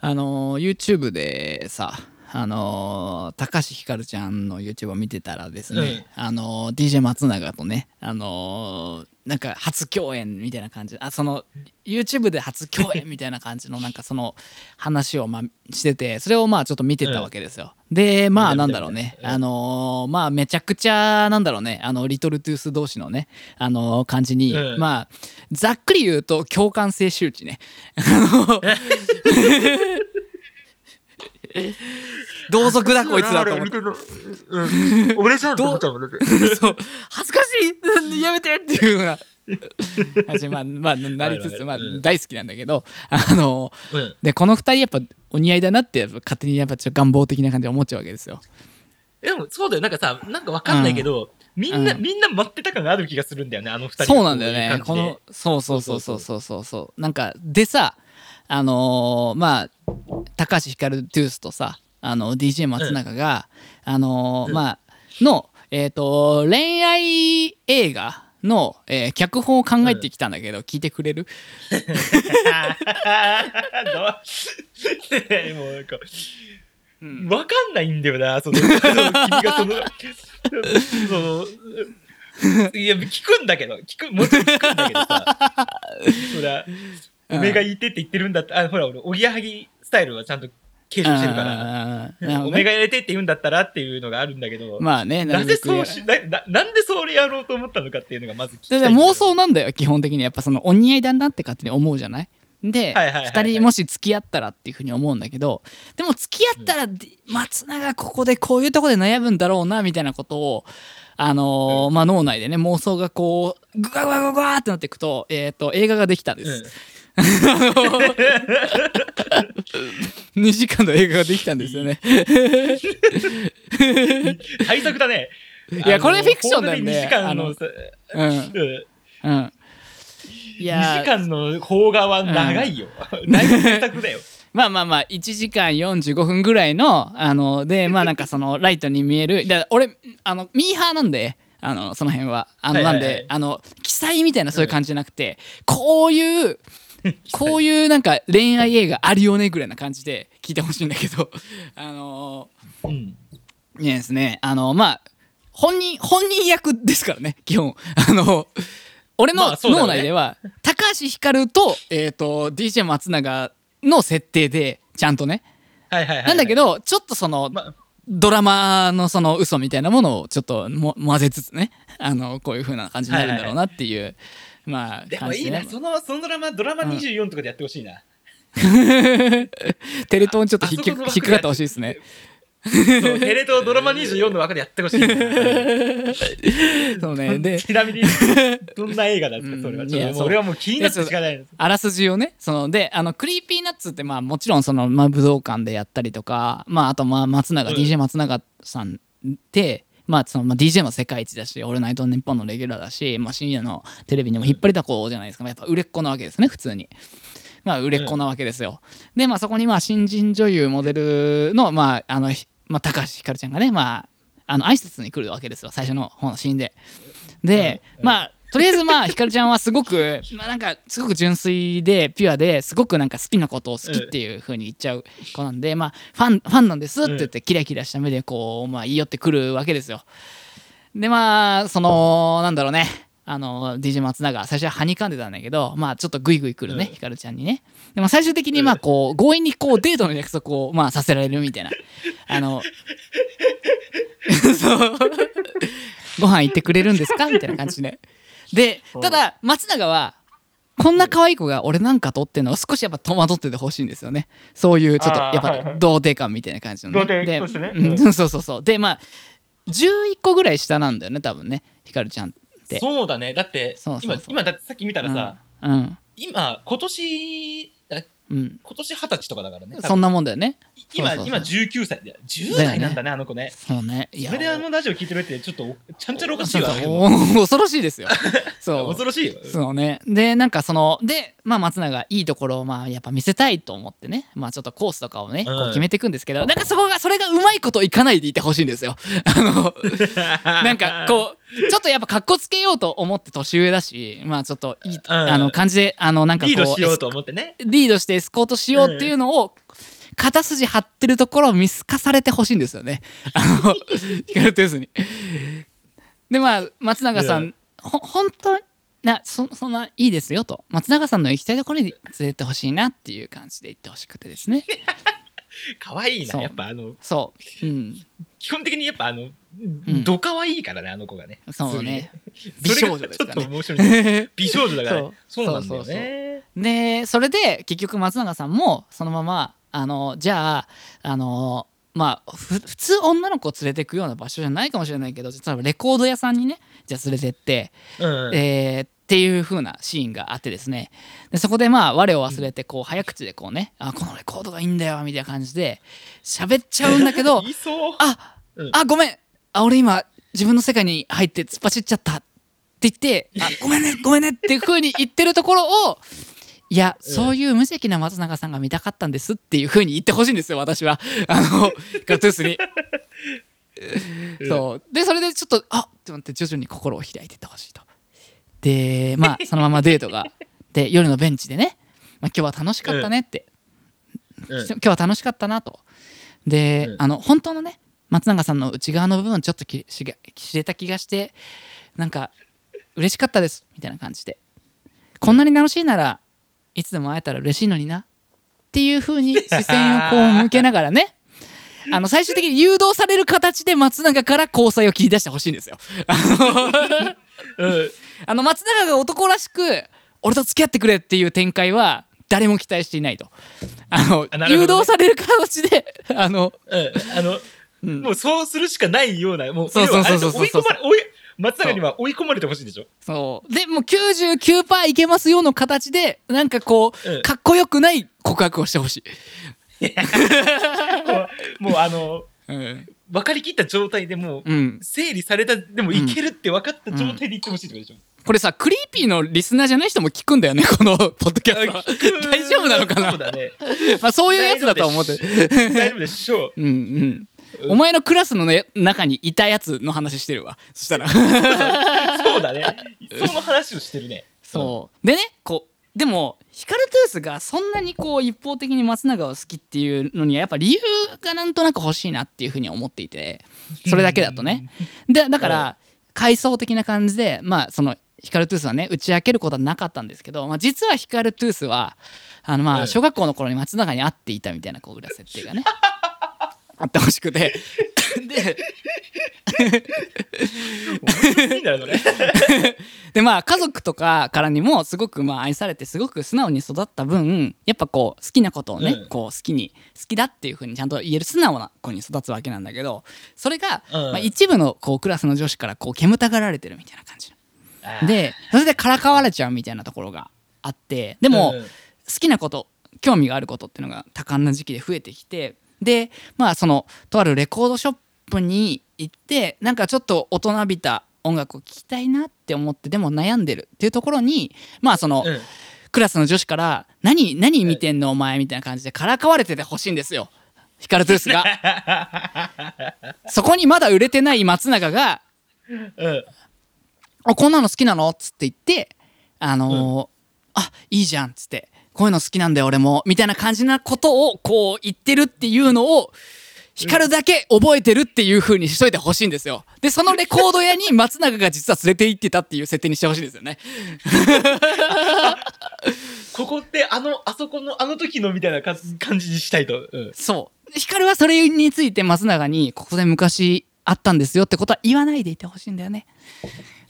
[SPEAKER 2] あのー YouTube でさあのー高橋ひかるちゃんの YouTube を見てたらですね、あのー DJ 松永とねあのーなんか初共演みたいな感じあその YouTube で初共演 みたいな感じのなんかその話をまあしててそれをまあちょっと見てたわけですよ、でまあな。んだろうね
[SPEAKER 1] 見た
[SPEAKER 2] あのーまあめちゃくちゃなんだろうねあのリトルトゥース同士のねあのー感じに、
[SPEAKER 1] うん。
[SPEAKER 2] まあざっくり言うと共感性周知ね 同族だこいつだと思って
[SPEAKER 1] うん。俺じゃんと思っちゃうもんね。
[SPEAKER 2] そう恥ずかしい。やめてっていうような私まあまあなりつつまあ大好きなんだけど。あの
[SPEAKER 1] うん。
[SPEAKER 2] でこの二人やっぱお似合いだなって勝手にやっぱちょっと願望的な感じで思っちゃうわけですよ。
[SPEAKER 1] でも、そうだよ。なんかさ、なんかわかんないけど、みんな、
[SPEAKER 2] うん。
[SPEAKER 1] みんんな待ってた感がある気がするんだよね、あの二人が。
[SPEAKER 2] そうなんだよね。
[SPEAKER 1] こ
[SPEAKER 2] のそうそうそうそうそうそうそう。なんかでさあのーまあ高橋ひかるトゥースとさあの DJ 松永が、あのー
[SPEAKER 1] うん。
[SPEAKER 2] まあのえっ、と恋愛映画の、えー脚本を考えてきたんだけど、聞いてくれる？
[SPEAKER 1] どう？もうなんか、
[SPEAKER 2] うん
[SPEAKER 1] わかんないんだよな、その、その君がその、その、いや、聞くんだけど、聞く、もちろん聞くんだけどさ、ほら、
[SPEAKER 2] うん
[SPEAKER 1] 上がいてって言ってるんだった。あ、ほら、俺、おぎやはぎスタイルはちゃんと継承してるから、おめが入れてって言うんだったらっていうのがあるんだけど、
[SPEAKER 2] まあね
[SPEAKER 1] なぜそう
[SPEAKER 2] や
[SPEAKER 1] しなな、なんでそれやろうと思ったのかっていうのがまず聞きたい
[SPEAKER 2] 妄想なんだよ基本的に。やっぱそのお似合いだなって勝手に思うじゃない？で、
[SPEAKER 1] はいはいはいはい。
[SPEAKER 2] 2人もし付き合ったらっていうふうに思うんだけど。でも付き合ったら、で松永ここでこういうとこで悩むんだろうなみたいなことをあのーまあ脳内でね妄想がこうグワグワグワってなっていくと,、えー、と映画ができたんです、
[SPEAKER 1] うん
[SPEAKER 2] 2時間の映画ができたんですよね。
[SPEAKER 1] 対策だね。
[SPEAKER 2] いやこれフィクションなんで
[SPEAKER 1] 2時間のさ、
[SPEAKER 2] うん。
[SPEAKER 1] うん。
[SPEAKER 2] うん。い
[SPEAKER 1] 2
[SPEAKER 2] や
[SPEAKER 1] 時間の邦画は長いよ。だよ。
[SPEAKER 2] まあまあまあ1時間45分ぐらいのあのでまあなんかそのライトに見える。だ俺あのミーハーなんであのその辺は。あのないんであの記載みたいなそういう感じじゃなくてこういう こういうなんか恋愛映画あるよねぐらいな感じで聞いてほしいんだけど。あの
[SPEAKER 1] うん。
[SPEAKER 2] いやですねあのまあ本人本人役ですからね 基本。あの俺の脳内では、高橋ひかると,、えー、と DJ 松永の設定でちゃんとね。
[SPEAKER 1] はいはいはい。
[SPEAKER 2] なんだけ、どちょっとその、
[SPEAKER 1] まあ、
[SPEAKER 2] ドラマのその嘘みたいなものをちょっとも混ぜつつね。あのこういう風な感じになるんだろうなっていう、まあ
[SPEAKER 1] でもいいな、その、そのドラマ、ドラマ24とかでやってほしいな。
[SPEAKER 2] テレ東にちょっと引っかかかってほしいですね。
[SPEAKER 1] そうテレ東ドラマ24の枠でやってほしいな。
[SPEAKER 2] そうねで
[SPEAKER 1] ちなみに、どんな映画だったそれは。
[SPEAKER 2] うんいやそう
[SPEAKER 1] ちょっともう俺はもう気になってしかないです。
[SPEAKER 2] あらすじをねそのであの Creepy Nuts ってまあもちろんその、まあ、武道館でやったりとかまああとまあ松永、
[SPEAKER 1] うん
[SPEAKER 2] DJ 松永さんってまあそのまあ DJ も世界一だし「オールナイトニッポン」のレギュラーだし、まあ、深夜のテレビにも引っ張りだこじゃないですか、まあやっぱ売れっ子なわけですね普通に。まあ売れっ子なわけですよ。でまあそこにまあ新人女優モデルのまああの、ひまあ、高橋ひかるちゃんがねまああの挨拶に来るわけですよ最初の方のシーンで。で、
[SPEAKER 1] うん
[SPEAKER 2] まあとりあえずまあひかるちゃんはすごくまあなんか。すごく純粋でピュアですごくなんか好きなことを好きっていう風に言っちゃう子なんで、まあファンファンなんですって言ってキラキラした目でこうまあ言い寄ってくるわけですよ。でまあそのなんだろうね。あの DJ 松永最初ははにかんでたんだけどまあちょっとグイグイ来るね、
[SPEAKER 1] うん。
[SPEAKER 2] ひかるちゃんにね。でも最終的にまあこう強引にこうデートの約束をまあさせられるみたいな。あの そう。ご飯行ってくれるんですか？みたいな感じででただ松永はこんな可愛い子が俺なんかとっていうのを少しやっぱ戸惑っててほしいんですよね。そういうちょっとやっぱ童貞感みたいな感じのね。で
[SPEAKER 1] としてね。
[SPEAKER 2] うん
[SPEAKER 1] うん。
[SPEAKER 2] そうそうそうでまあ11個ぐらい下なんだよね多分ね。ひかるちゃんって。
[SPEAKER 1] そうだね。だって今、今だってさっき見たらさ、
[SPEAKER 2] うん。
[SPEAKER 1] 今、今年、あ
[SPEAKER 2] うん
[SPEAKER 1] 今年二十歳とかだからね。
[SPEAKER 2] そんなもんだよね
[SPEAKER 1] 今、
[SPEAKER 2] そう
[SPEAKER 1] 今19歳で。10
[SPEAKER 2] だよね
[SPEAKER 1] 代なんだね、あの子ね。
[SPEAKER 2] そうねい
[SPEAKER 1] それであのラジオ聞いてるって、ちょっと、ちゃんちゃらおかしいわ。
[SPEAKER 2] 恐ろしいですよ そう
[SPEAKER 1] 恐ろしいよ。
[SPEAKER 2] そうね。で、なんかその、で、まあ松永いいところをまあやっぱ見せたいと思ってね、まあちょっとコースとかをね、こう決めていくんですけど、なんかそこが、それがうまいこといかないでいてほしいんですよ。あの、なんかこう、ちょっとやっぱかっこつけようと思って年上だし、まあちょっといい、あの感じで、あのなんかこう、
[SPEAKER 1] リードしようと思ってね。
[SPEAKER 2] リードしてエスコートしようっていうのを、肩筋張ってるところを見透かされてほしいんですよね。あの、ヒカルトゥースに。で、まあ、松永さ
[SPEAKER 1] うん
[SPEAKER 2] ほ、本当な、そ、そんないいですよと。松永さんの行きたいところに連れてほしいなっていう感じで言ってほしくてですね。
[SPEAKER 1] 可愛いな。やっぱあの、
[SPEAKER 2] そう。うん。
[SPEAKER 1] 基本的にやっぱあの、
[SPEAKER 2] ん
[SPEAKER 1] ど可愛いからね、あの子がね。
[SPEAKER 2] そうね。美。少女ですか
[SPEAKER 1] ちょっと面白いね。美少女だからね。
[SPEAKER 2] そ
[SPEAKER 1] そううなんだよね。
[SPEAKER 2] でそれで結局松永さんもそのままあのじゃああのまあふ普通女の子を連れていくような場所じゃないかもしれないけど実はレコード屋さんにねじゃあ連れてって、
[SPEAKER 1] うん。
[SPEAKER 2] えーっていう風なシーンがあってですねでそこでまあ我を忘れてこう早口でこうね「あこのレコードがいいんだよ」みたいな感じで喋っちゃうんだけど。あ、
[SPEAKER 1] うん
[SPEAKER 2] あ、ごめん。あ、俺今、自分の世界に入って突っ走っちゃった。って言って、あ、ごめんね、ごめんねっていう風に言ってるところを、いや、
[SPEAKER 1] うん
[SPEAKER 2] そういう無邪気な松永さんが見たかったんですっていう風に言ってほしいんですよ、私は。あの、ガトゥースに。
[SPEAKER 1] う ん
[SPEAKER 2] そう。で、それでちょっと、あって思って徐々に心を開いていってほしいと。で、まあ、そのままデートが。で、夜のベンチでね、まあ、今日は楽しかったねって。
[SPEAKER 1] うん
[SPEAKER 2] 今日は楽しかったなと。で、
[SPEAKER 1] うん
[SPEAKER 2] あの本当のね松永さんの内側の部分ちょっときしが知れた気がしてなんか嬉しかったですみたいな感じでこんなに楽しいならいつでも会えたら嬉しいのになっていう風に視線をこう向けながらね あの最終的に誘導される形で松永から交際を切り出してほしいんですよ。あの
[SPEAKER 1] うん。
[SPEAKER 2] あの松永が男らしく俺と付き合ってくれっていう展開は誰も期待していないと。あの誘
[SPEAKER 1] あね
[SPEAKER 2] 導される形であの、
[SPEAKER 1] うん。あの、
[SPEAKER 2] うん
[SPEAKER 1] もうそうするしかないような、もう、
[SPEAKER 2] そうそうそうそうそう
[SPEAKER 1] 要はあれ追い込まれ、追い、松永には追い込まれてほしいでしょ？
[SPEAKER 2] そう。でもう99%いけますよの形でなんかこう、
[SPEAKER 1] うん。
[SPEAKER 2] かっこよくない告白をしてほしい。
[SPEAKER 1] もう、もうあの、
[SPEAKER 2] うん。
[SPEAKER 1] 分かりきった状態でもう、
[SPEAKER 2] うん、
[SPEAKER 1] 整理された、でもいけるって分かった状態で言ってほしいってことでしょ？
[SPEAKER 2] これさクリーピーのリスナーじゃない人も聞くんだよねこのポッドキャスト。は大丈夫なのかな？
[SPEAKER 1] そうだね。
[SPEAKER 2] まあそういうやつだと思って。
[SPEAKER 1] 大丈夫でしょう。
[SPEAKER 2] うんうんお前のクラスの、ね、中にいたやつの話してるわ。そしたら。
[SPEAKER 1] そうだね。その話をしてるね。
[SPEAKER 2] そう。でねこうでもヒカルトゥースがそんなにこう一方的に松永を好きっていうのにはやっぱ理由がなんとなく欲しいなっていうふうに思っていてそれだけだとね。でだから階層的な感じでまあそのヒカルトゥースはね打ち明けることはなかったんですけど、まあ、実はヒカルトゥースはあのま
[SPEAKER 1] うん。
[SPEAKER 2] あ小学校の頃に松永に会っていたみたいなこう裏設定がね あってほしくて。で。でまあ家族とかからにもすごくまあ愛されてすごく素直に育った分やっぱこう好きなことをね、
[SPEAKER 1] うん。
[SPEAKER 2] こう好きに好きだっていうふうにちゃんと言える素直な子に育つわけなんだけどそれが、
[SPEAKER 1] うん。
[SPEAKER 2] まあ、一部のこうクラスの女子からこう煙たがられてるみたいな感じ。でそれでからかわれちゃうみたいなところがあってでも、
[SPEAKER 1] うん。
[SPEAKER 2] 好きなこと興味があることっていうのが多感な時期で増えてきてでまあそのとあるレコードショップに行ってなんかちょっと大人びた音楽を聴きたいなって思ってでも悩んでるっていうところにまあその、
[SPEAKER 1] うん
[SPEAKER 2] クラスの女子から「何何見てんのお前」みたいな感じでからかわれててほしいんですよヒカルトゥースが。そこにまだ売れてない松永が
[SPEAKER 1] うん。
[SPEAKER 2] 「あこんなの好きなの?」っつって言って「あのーあいいじゃん」っつって「こういうの好きなんだよ俺も」みたいな感じなことをこう言ってるっていうのを光だけ覚えてるっていう風にしといてほしいんですよ。でそのレコード屋に松永が実は連れて行ってたっていう設定にしてほしいんですよね。
[SPEAKER 1] ここってあの、あそこの、あの時のみたいなか感じにしたいと。うん。
[SPEAKER 2] そう光はそれについて松永にここで昔あったんですよってことは言わないでいてほしいんだよね。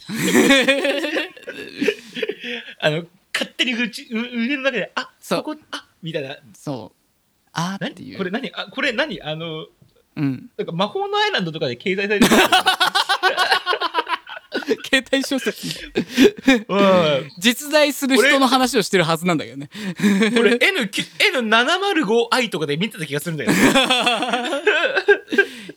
[SPEAKER 1] あの、勝手にうちう腕の中で、あ
[SPEAKER 2] そう
[SPEAKER 1] ここ、あみたいな。
[SPEAKER 2] そうあーっていう。
[SPEAKER 1] 何これ何？あ、これ何？あの、
[SPEAKER 2] うん、
[SPEAKER 1] なんか魔法のアイランドとかで掲載されてる。
[SPEAKER 2] 携帯小説
[SPEAKER 1] うん
[SPEAKER 2] 実在する人の話をしてるはずなんだけどね。
[SPEAKER 1] これ N、N705i とかで見てた気がするんだよね。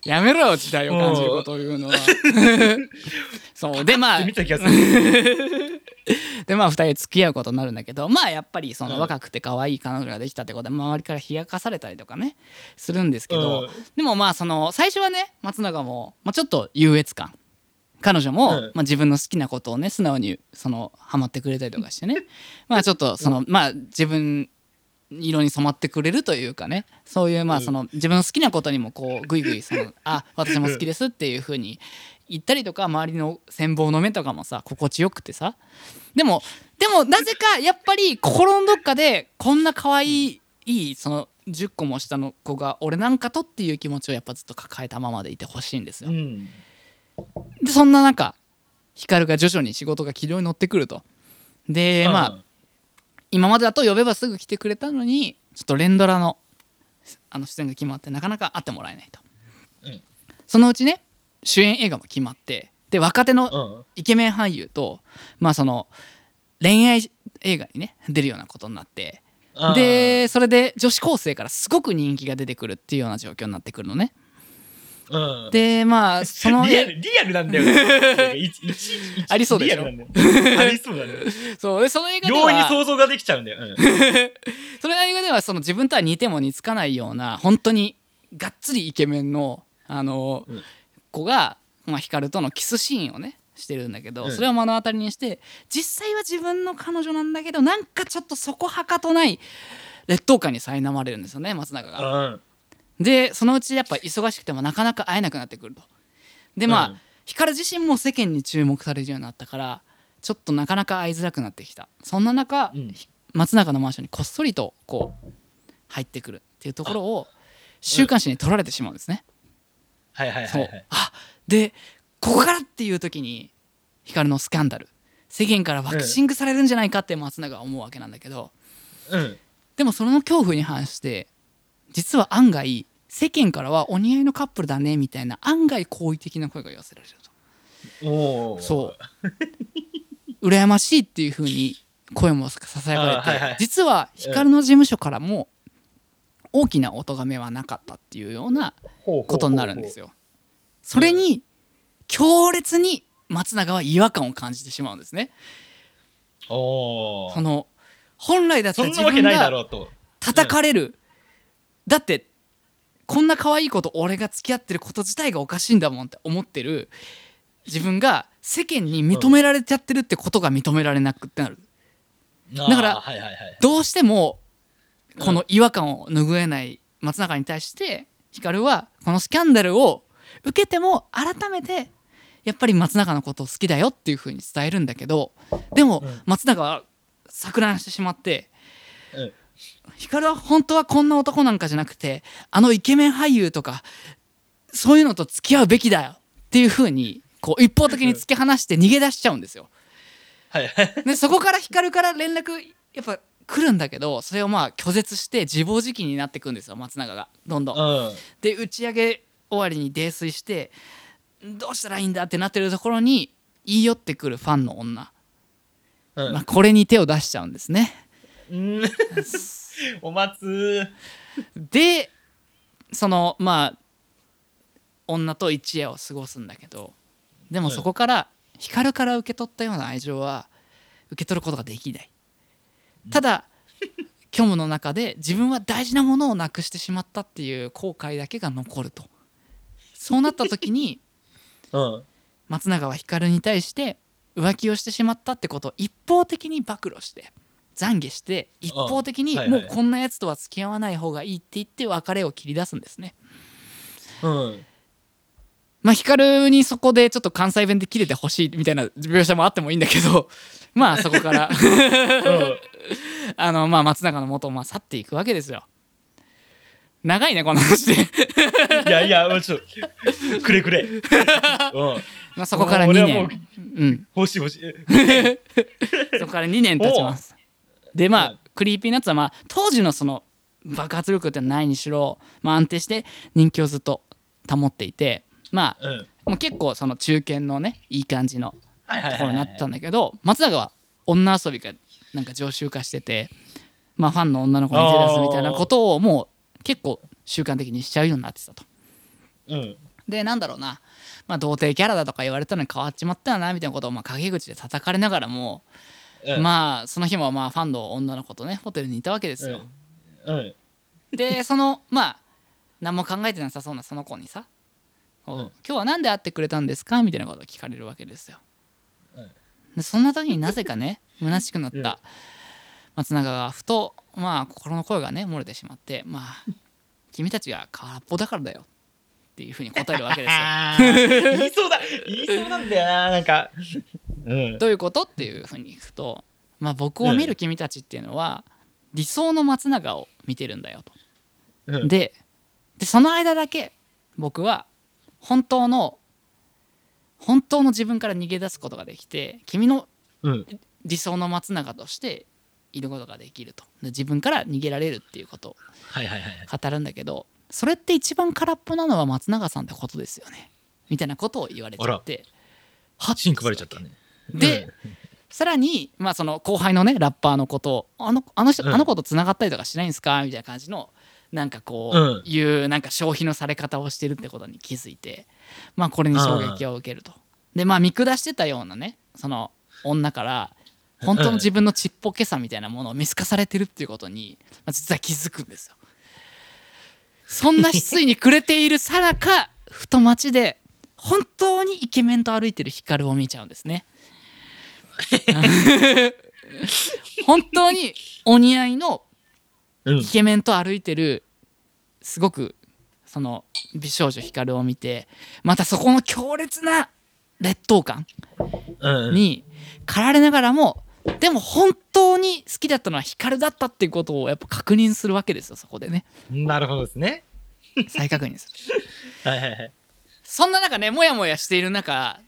[SPEAKER 2] やめろよ時代を感じることを言うのは。そうでまあ
[SPEAKER 1] で見てた気がする。
[SPEAKER 2] でまあ2人で付き合うことになるんだけどまあやっぱりその
[SPEAKER 1] うん。
[SPEAKER 2] 若くて可愛い彼女ができたってことで周りから冷やかされたりとかねするんですけど、
[SPEAKER 1] うん。
[SPEAKER 2] でもまあその最初はね松永も、まあ、ちょっと優越感。彼女も、
[SPEAKER 1] うん。
[SPEAKER 2] まあ、自分の好きなことをね素直にそのハマってくれたりとかしてね。まあちょっとその、まあ自分色に染まってくれるというかね。そういうまあ
[SPEAKER 1] うん。
[SPEAKER 2] その自分の好きなことにもこうグイグイそのあ私も好きですっていう風に言ったりとか周りの羨望の目とかもさ心地よくてさでもでもなぜかやっぱり心のどっかでこんな可愛いいいその10個も下の子が俺なんかとっていう気持ちをやっぱずっと抱えたままでいてほしいんですよ
[SPEAKER 1] う。ん。
[SPEAKER 2] でそんな中光が徐々に仕事が軌道に乗ってくると。でまあ今までだと呼べばすぐ来てくれたのにちょっと連ドラのあの出演が決まってなかなか会ってもらえないと、
[SPEAKER 1] うん
[SPEAKER 2] そのうちね主演映画も決まってで若手の
[SPEAKER 1] うん。
[SPEAKER 2] イケメン俳優とまあその恋愛映画にね出るようなことになってでそれで女子高生からすごく人気が出てくるっていうような状況になってくるのね。
[SPEAKER 1] うん、
[SPEAKER 2] でまあその
[SPEAKER 1] リアルリアルなんだよ。
[SPEAKER 2] ありそうでしょ
[SPEAKER 1] ありそうだね
[SPEAKER 2] そうでその映画で
[SPEAKER 1] 容易に
[SPEAKER 2] は
[SPEAKER 1] 想像ができちゃうんだよ、うん
[SPEAKER 2] その映画ではその自分とは似ても似つかないような本当にがっつりイケメンのあの、
[SPEAKER 1] うん
[SPEAKER 2] 子が、まあ、光とのキスシーンをねしてるんだけど、
[SPEAKER 1] うん
[SPEAKER 2] それを目の当たりにして実際は自分の彼女なんだけどなんかちょっとそこはかとない劣等感に苛まれるんですよね松永が。
[SPEAKER 1] うん
[SPEAKER 2] でそのうちやっぱ忙しくてもなかなか会えなくなってくると。でまあ、
[SPEAKER 1] うん
[SPEAKER 2] 光自身も世間に注目されるようになったからちょっとなかなか会いづらくなってきたそんな中、
[SPEAKER 1] うん
[SPEAKER 2] 松永のマンションにこっそりとこう入ってくるっていうところを週刊誌に取られてしまうんですね。
[SPEAKER 1] はいはいは
[SPEAKER 2] そ
[SPEAKER 1] いうはい。
[SPEAKER 2] あでここからっていう時に光のスキャンダル。世間からバッシングされるんじゃないかって松永は思うわけなんだけど、
[SPEAKER 1] うん。
[SPEAKER 2] でもその恐怖に反して実は案外世間からはお似合いのカップルだねみたいな案外好意的な声が寄せられると。
[SPEAKER 1] おお
[SPEAKER 2] そう。羨ましいっていう風に声もささやかれて、
[SPEAKER 1] あはいはい。
[SPEAKER 2] 実は光の事務所からも大きなお咎めはなかったっていうようなことになるんですよ。それに強烈に松永は違和感を感じてしまうんですね。その本来だった
[SPEAKER 1] そ
[SPEAKER 2] ら自分
[SPEAKER 1] んなわけないだ
[SPEAKER 2] が
[SPEAKER 1] ろうと。
[SPEAKER 2] 叩かれる、だってこんな可愛い子と俺が付き合ってること自体がおかしいんだもんって思ってる。自分が世間に認められちゃってるってことが認められなくってなる。
[SPEAKER 1] だ
[SPEAKER 2] からどうしてもこの違和感を拭えない松永に対して光はこのスキャンダルを受けても改めてやっぱり松永のことを好きだよっていう風に伝えるんだけどでも
[SPEAKER 1] うん。
[SPEAKER 2] 松永は錯乱してしまって
[SPEAKER 1] うん
[SPEAKER 2] 光は本当はこんな男なんかじゃなくてあのイケメン俳優とかそういうのと付き合うべきだよっていう風にこう一方的に突き放して逃げ出しちゃうんですよ。
[SPEAKER 1] はい。はい。
[SPEAKER 2] でそこから光から連絡やっぱ来るんだけどそれをまあ拒絶して自暴自棄になっていくんですよ松永が。どんどん。
[SPEAKER 1] うん。
[SPEAKER 2] で打ち上げ終わりに泥酔してどうしたらいいんだってなってるところに言い寄ってくるファンの女、
[SPEAKER 1] うん。
[SPEAKER 2] まあ、これに手を出しちゃうんですね。
[SPEAKER 1] うん。お松
[SPEAKER 2] でそのまあ女と一夜を過ごすんだけどでもそこから光から受け取ったような愛情は受け取ることができないただ虚無の中で自分は大事なものをなくしてしまったっていう後悔だけが残ると。そうなった時に
[SPEAKER 1] うん。
[SPEAKER 2] 松永は光に対して浮気をしてしまったってことを一方的に暴露して懺悔して一方的にもうこんなやつとは付き合わない方がいいって言って別れを切り出すんですね。
[SPEAKER 1] うん
[SPEAKER 2] まあ光にそこでちょっと関西弁で切れてほしいみたいな描写もあってもいいんだけど まあそこから。あのまあ松永の元をまあ去っていくわけですよ。長いねこの話で。
[SPEAKER 1] いやいやもうちょっとくれくれ。うん。
[SPEAKER 2] まあそこから2
[SPEAKER 1] 俺はもう
[SPEAKER 2] 年うん。
[SPEAKER 1] 欲しい欲しい。
[SPEAKER 2] そこから2年経ちます。でまあ
[SPEAKER 1] うん。
[SPEAKER 2] Creepy Nuts はまあ当時のその爆発力ってないにしろ、まあ、安定して人気をずっと保っていてまあ
[SPEAKER 1] うん。
[SPEAKER 2] もう結構その中堅のねいい感じのところになってた
[SPEAKER 1] ん
[SPEAKER 2] んだけど松永は女遊びがなんか常習化しててまあファンの女の子に手出すみたいなことをもう結構習慣的にしちゃうようになってたと。
[SPEAKER 1] うん。
[SPEAKER 2] でなんだろうな、まあ、童貞キャラだとか言われたのに変わっちまったよなみたいなことをまあ陰口で叩かれながらも、
[SPEAKER 1] うん。
[SPEAKER 2] まあその日もまあファンの女の子とねホテルにいたわけですよ。
[SPEAKER 1] うん。
[SPEAKER 2] でそのまあ何も考えてなさそうなその子にさ「おう
[SPEAKER 1] うん
[SPEAKER 2] 今日は何で会ってくれたんですか?」みたいなことを聞かれるわけですよ。
[SPEAKER 1] うん
[SPEAKER 2] でそんな時になぜかね 虚しくなっ
[SPEAKER 1] うん。
[SPEAKER 2] た松永がふとまあ心の声がね漏れてしまって「まあ君たちが空っぽだからだよ」っていうふうに答えるわけですよ。
[SPEAKER 1] 言いそうだ言いそうなんだよななんか。うん。
[SPEAKER 2] どういうこと？っていうふうにいくと、まあ、僕を見る君たちっていうのは理想の松永を見てるんだよと。
[SPEAKER 1] うん。
[SPEAKER 2] ででその間だけ僕は本当の本当の自分から逃げ出すことができて君の
[SPEAKER 1] うん。
[SPEAKER 2] 理想の松永としていることができると。で自分から逃げられるっていうこと。を
[SPEAKER 1] はいはいはい。
[SPEAKER 2] 語るんだけどそれって一番空っぽなのは松永さんってことですよね。みたいなことを言われちゃって。はっ
[SPEAKER 1] 芯配れちゃったね。
[SPEAKER 2] で、さらに、まあ、その後輩のねラッパーのことをあのあの人、
[SPEAKER 1] うん。
[SPEAKER 2] あの子とつながったりとかしないんですか？みたいな感じのなんかこう、
[SPEAKER 1] うん
[SPEAKER 2] いうなんか消費のされ方をしてるってことに気づいてまあこれに衝撃を受けると。でまあ見下してたようなねその女から本当の自分のちっぽけさみたいなものを見透かされてるっていうことに、まあ、実は気づくんですよ。そんな失意に暮れているさなかふと街で本当にイケメンと歩いてる光を見ちゃうんですね。本当にお似合いの
[SPEAKER 1] うん
[SPEAKER 2] イ。ケメンと歩いてるすごくその美少女光を見てまたそこの強烈な劣等感
[SPEAKER 1] うん。
[SPEAKER 2] に駆られながらもでも本当に好きだったのは光だったっていうことをやっぱ確認するわけですよそこでね
[SPEAKER 1] なるほどですね。
[SPEAKER 2] 再確認する
[SPEAKER 1] はいはいはい。
[SPEAKER 2] そんな中ねモヤモヤしている中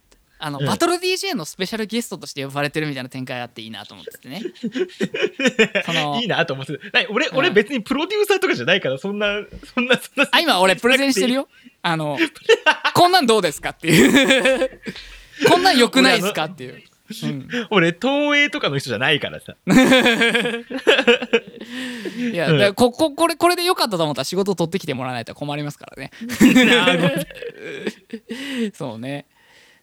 [SPEAKER 2] あの、
[SPEAKER 1] うん
[SPEAKER 2] バトル DJ のスペシャルゲストとして呼ばれてるみたいな展開あっていいなと思っててね。その
[SPEAKER 1] いいなと思って俺、
[SPEAKER 2] うん。
[SPEAKER 1] 俺別にプロデューサーとかじゃないから、そんな、そんな、そんな。
[SPEAKER 2] あ今俺プレゼンしてるよ。あのこんなんどうですかっていう。こんなん良くないですかっていう、うん、
[SPEAKER 1] 俺、東映とかの人じゃないからさ。
[SPEAKER 2] いや、
[SPEAKER 1] うん。
[SPEAKER 2] こここれこれで良かったと思ったら仕事取ってきてもらわないと困りますからね。そうね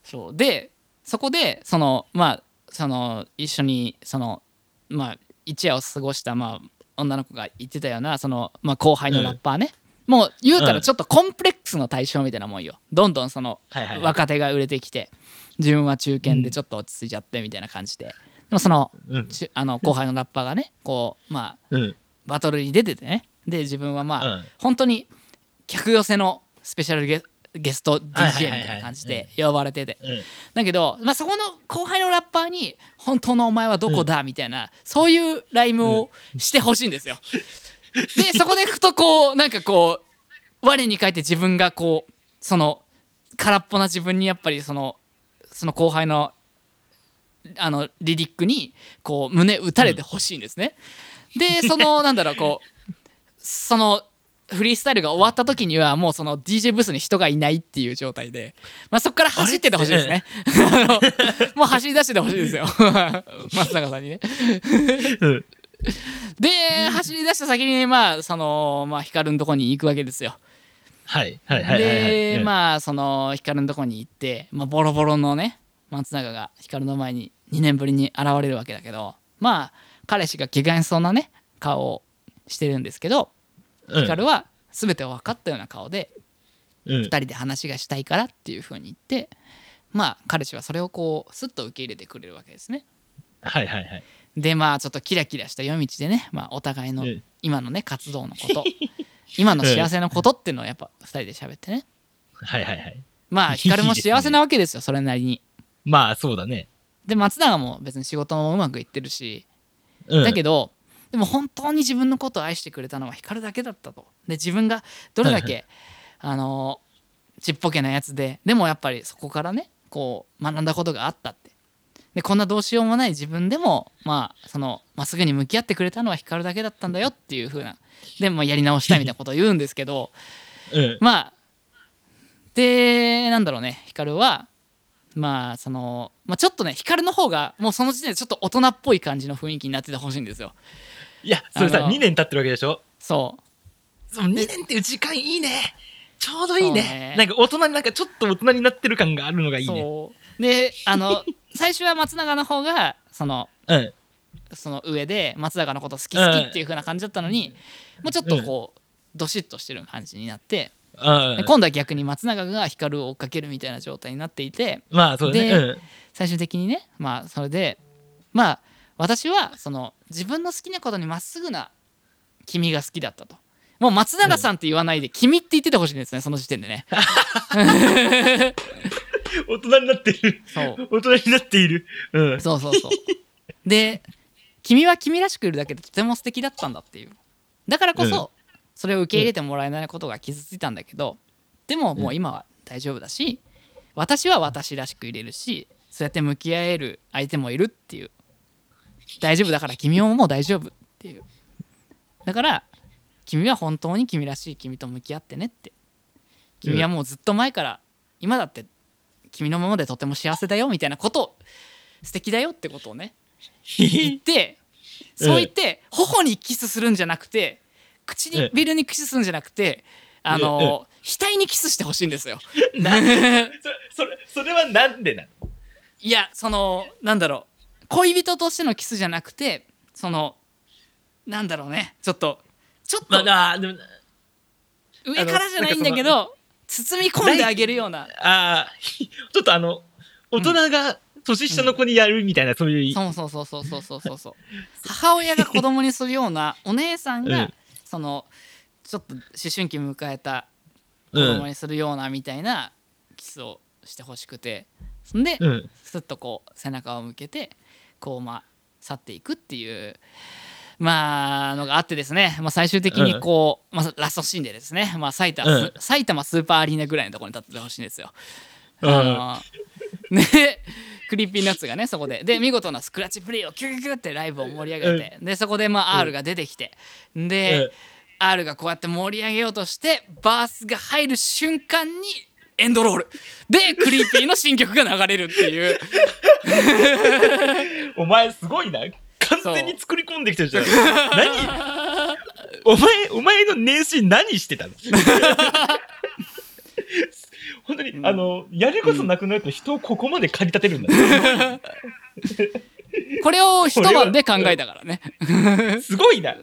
[SPEAKER 2] そう。でそこでそのまあその一緒にそのまあ一夜を過ごしたまあ女の子が言ってたようなその、まあ、後輩のラッパーね、もう言うたらちょっとコンプレックスの対象みたいなもんよ。どんどんその。若手が売れてきて自分は中堅でちょっと落ち着いちゃってみたいな感じで。でもそのあの後輩のラッパーがねこうまあ
[SPEAKER 1] うん。
[SPEAKER 2] バトルに出ててね。で自分はまあ、
[SPEAKER 1] うん。
[SPEAKER 2] 本当に客寄せのスペシャルゲゲスト DJ みたいな感じで呼ばれてて
[SPEAKER 1] うん。
[SPEAKER 2] だけど、まあ、そこの後輩のラッパーに「本当のお前はどこだ?」みたいなそういうライムをしてほしいんですよ。でそこでふとこうなんかこう我に返って自分がこうその空っぽな自分にやっぱりそのその後輩のあのリリックにこう胸打たれてほしいんですね。でそのなんだろうこうそのフリースタイルが終わった時にはもうその DJ ブースに人がいないっていう状態で、まあ、そこから走っててほしいですね。もう走り出しててほしいですよ 松永さんにね。
[SPEAKER 1] うん。
[SPEAKER 2] で走り出した先にまあそのまあ光のとこに行くわけですよ。
[SPEAKER 1] はいはいはい。
[SPEAKER 2] で
[SPEAKER 1] うん
[SPEAKER 2] まあその光のとこに行って、まあ、ボロボロのね松永が光の前に2年ぶりに現れるわけだけどまあ彼氏が怪我しそうなね顔をしてるんですけど
[SPEAKER 1] うん
[SPEAKER 2] 光は全てを分かったような顔で
[SPEAKER 1] うん
[SPEAKER 2] 2人で話がしたいからっていう風に言ってまあ彼氏はそれをこうスッと受け入れてくれるわけですね。
[SPEAKER 1] はいはいはい。
[SPEAKER 2] でまあちょっとキラキラした夜道でね、まあ、お互いの
[SPEAKER 1] うん
[SPEAKER 2] 今のね活動のこと 今の幸せのことっていうのをやっぱ2人で喋ってね
[SPEAKER 1] はいはいはい。
[SPEAKER 2] まあ光も幸せなわけですよそれなりに。
[SPEAKER 1] まあそうだね。
[SPEAKER 2] で松永も別に仕事もうまくいってるし
[SPEAKER 1] うん。
[SPEAKER 2] だけどでも本当に自分のことを愛してくれたのは光だけだったと。で自分がどれだけあのちっぽけなやつででもやっぱりそこからねこう学んだことがあったって。でこんなどうしようもない自分でもまあそのまっすぐに向き合ってくれたのは光だけだったんだよっていう風なでもやり直したいみたいなことを言うんですけど
[SPEAKER 1] うん。
[SPEAKER 2] まあでなんだろうね光はまあその、まあ、ちょっとね光の方がもうその時点でちょっと大人っぽい感じの雰囲気になっててほしいんですよ
[SPEAKER 1] いや、それさ、
[SPEAKER 2] あの
[SPEAKER 1] 2年経ってるわけでしょ？
[SPEAKER 2] そう
[SPEAKER 1] その2年っていう時間いいね。ちょうどいい
[SPEAKER 2] そうね
[SPEAKER 1] ね。なんか大人になんかちょっと大人になってる感があるのがいいね。
[SPEAKER 2] そうであの 最初は松永の方がその
[SPEAKER 1] うん。
[SPEAKER 2] その上で松永のこと好き好きっていう風な感じだったのに、もうちょっとこうどしっとしてる感じになって、
[SPEAKER 1] うん
[SPEAKER 2] で。今度は逆に松永が光を追っかけるみたいな状態になっていて
[SPEAKER 1] まあそうだね。
[SPEAKER 2] で
[SPEAKER 1] うん。
[SPEAKER 2] 最終的にねまあそれでまあ私はその自分の好きなことにまっすぐな君が好きだったと。もう松永さんって言わないで、君って言っててほしいんですねその時点でね。
[SPEAKER 1] 大人になってる。
[SPEAKER 2] そう
[SPEAKER 1] 大人になっている。うん。
[SPEAKER 2] そうそうそう。で君は君らしくいるだけでとても素敵だったんだっていう。だからこそ、それを受け入れてもらえないことが傷ついたんだけどでももう今は大丈夫だし私は私らしくいれるしそうやって向き合える相手もいるっていう大丈夫だから君ももう大丈夫っていう。だから君は本当に君らしい君と向き合ってねって。君はもうずっと前から今だって君のままでとても幸せだよみたいなことを素敵だよってことをね。言って そう言って頬にキスするんじゃなくて唇にキスするんじゃなくてあの額にキスしてほしいんですよ。
[SPEAKER 1] なそれそれそれはなんでなの？
[SPEAKER 2] いやそのなんだろう恋人としてのキスじゃなくてそのなんだろうね。ちょっとちょっと、
[SPEAKER 1] まあ、でも
[SPEAKER 2] 上からじゃないんだけど包み込んであげるような。
[SPEAKER 1] あ ちょっとあの大人が、年下の子にやるみたいな、うん、そういう
[SPEAKER 2] そうそうそうそうそうそうそう母親が子供にするような お姉さんが、
[SPEAKER 1] うん、
[SPEAKER 2] そのちょっと思春期迎えた子供にするようなみたいなキスをしてほしくて。そんで、
[SPEAKER 1] うん、
[SPEAKER 2] スッとこう背中を向けてこうまあ去っていくっていうまあのがあってですね、まあ、最終的にこう、まあ、ラストシーンでですね、まあ、埼玉、
[SPEAKER 1] うん。
[SPEAKER 2] 埼玉スーパーアリーナぐらいのところに立っててほしいんですよ。
[SPEAKER 1] うん。
[SPEAKER 2] あの ね Creepy Nuts がねそこで。で見事なスクラッチプレイをキュキュキュってライブを盛り上げて、でそこでまあ R が出てきて。で、
[SPEAKER 1] うん。
[SPEAKER 2] R がこうやって盛り上げようとしてバースが入る瞬間にエンドロール。で Creepy の新曲が流れるっていう。
[SPEAKER 1] お前すごいな。完全に作り込んできてるじゃん。何？お前お前の年始何してたの？本当に、
[SPEAKER 2] うん。
[SPEAKER 1] あのやることなくなると人をここまで駆り立てるんだ、
[SPEAKER 2] これを一晩で考えたからね。
[SPEAKER 1] すごいな。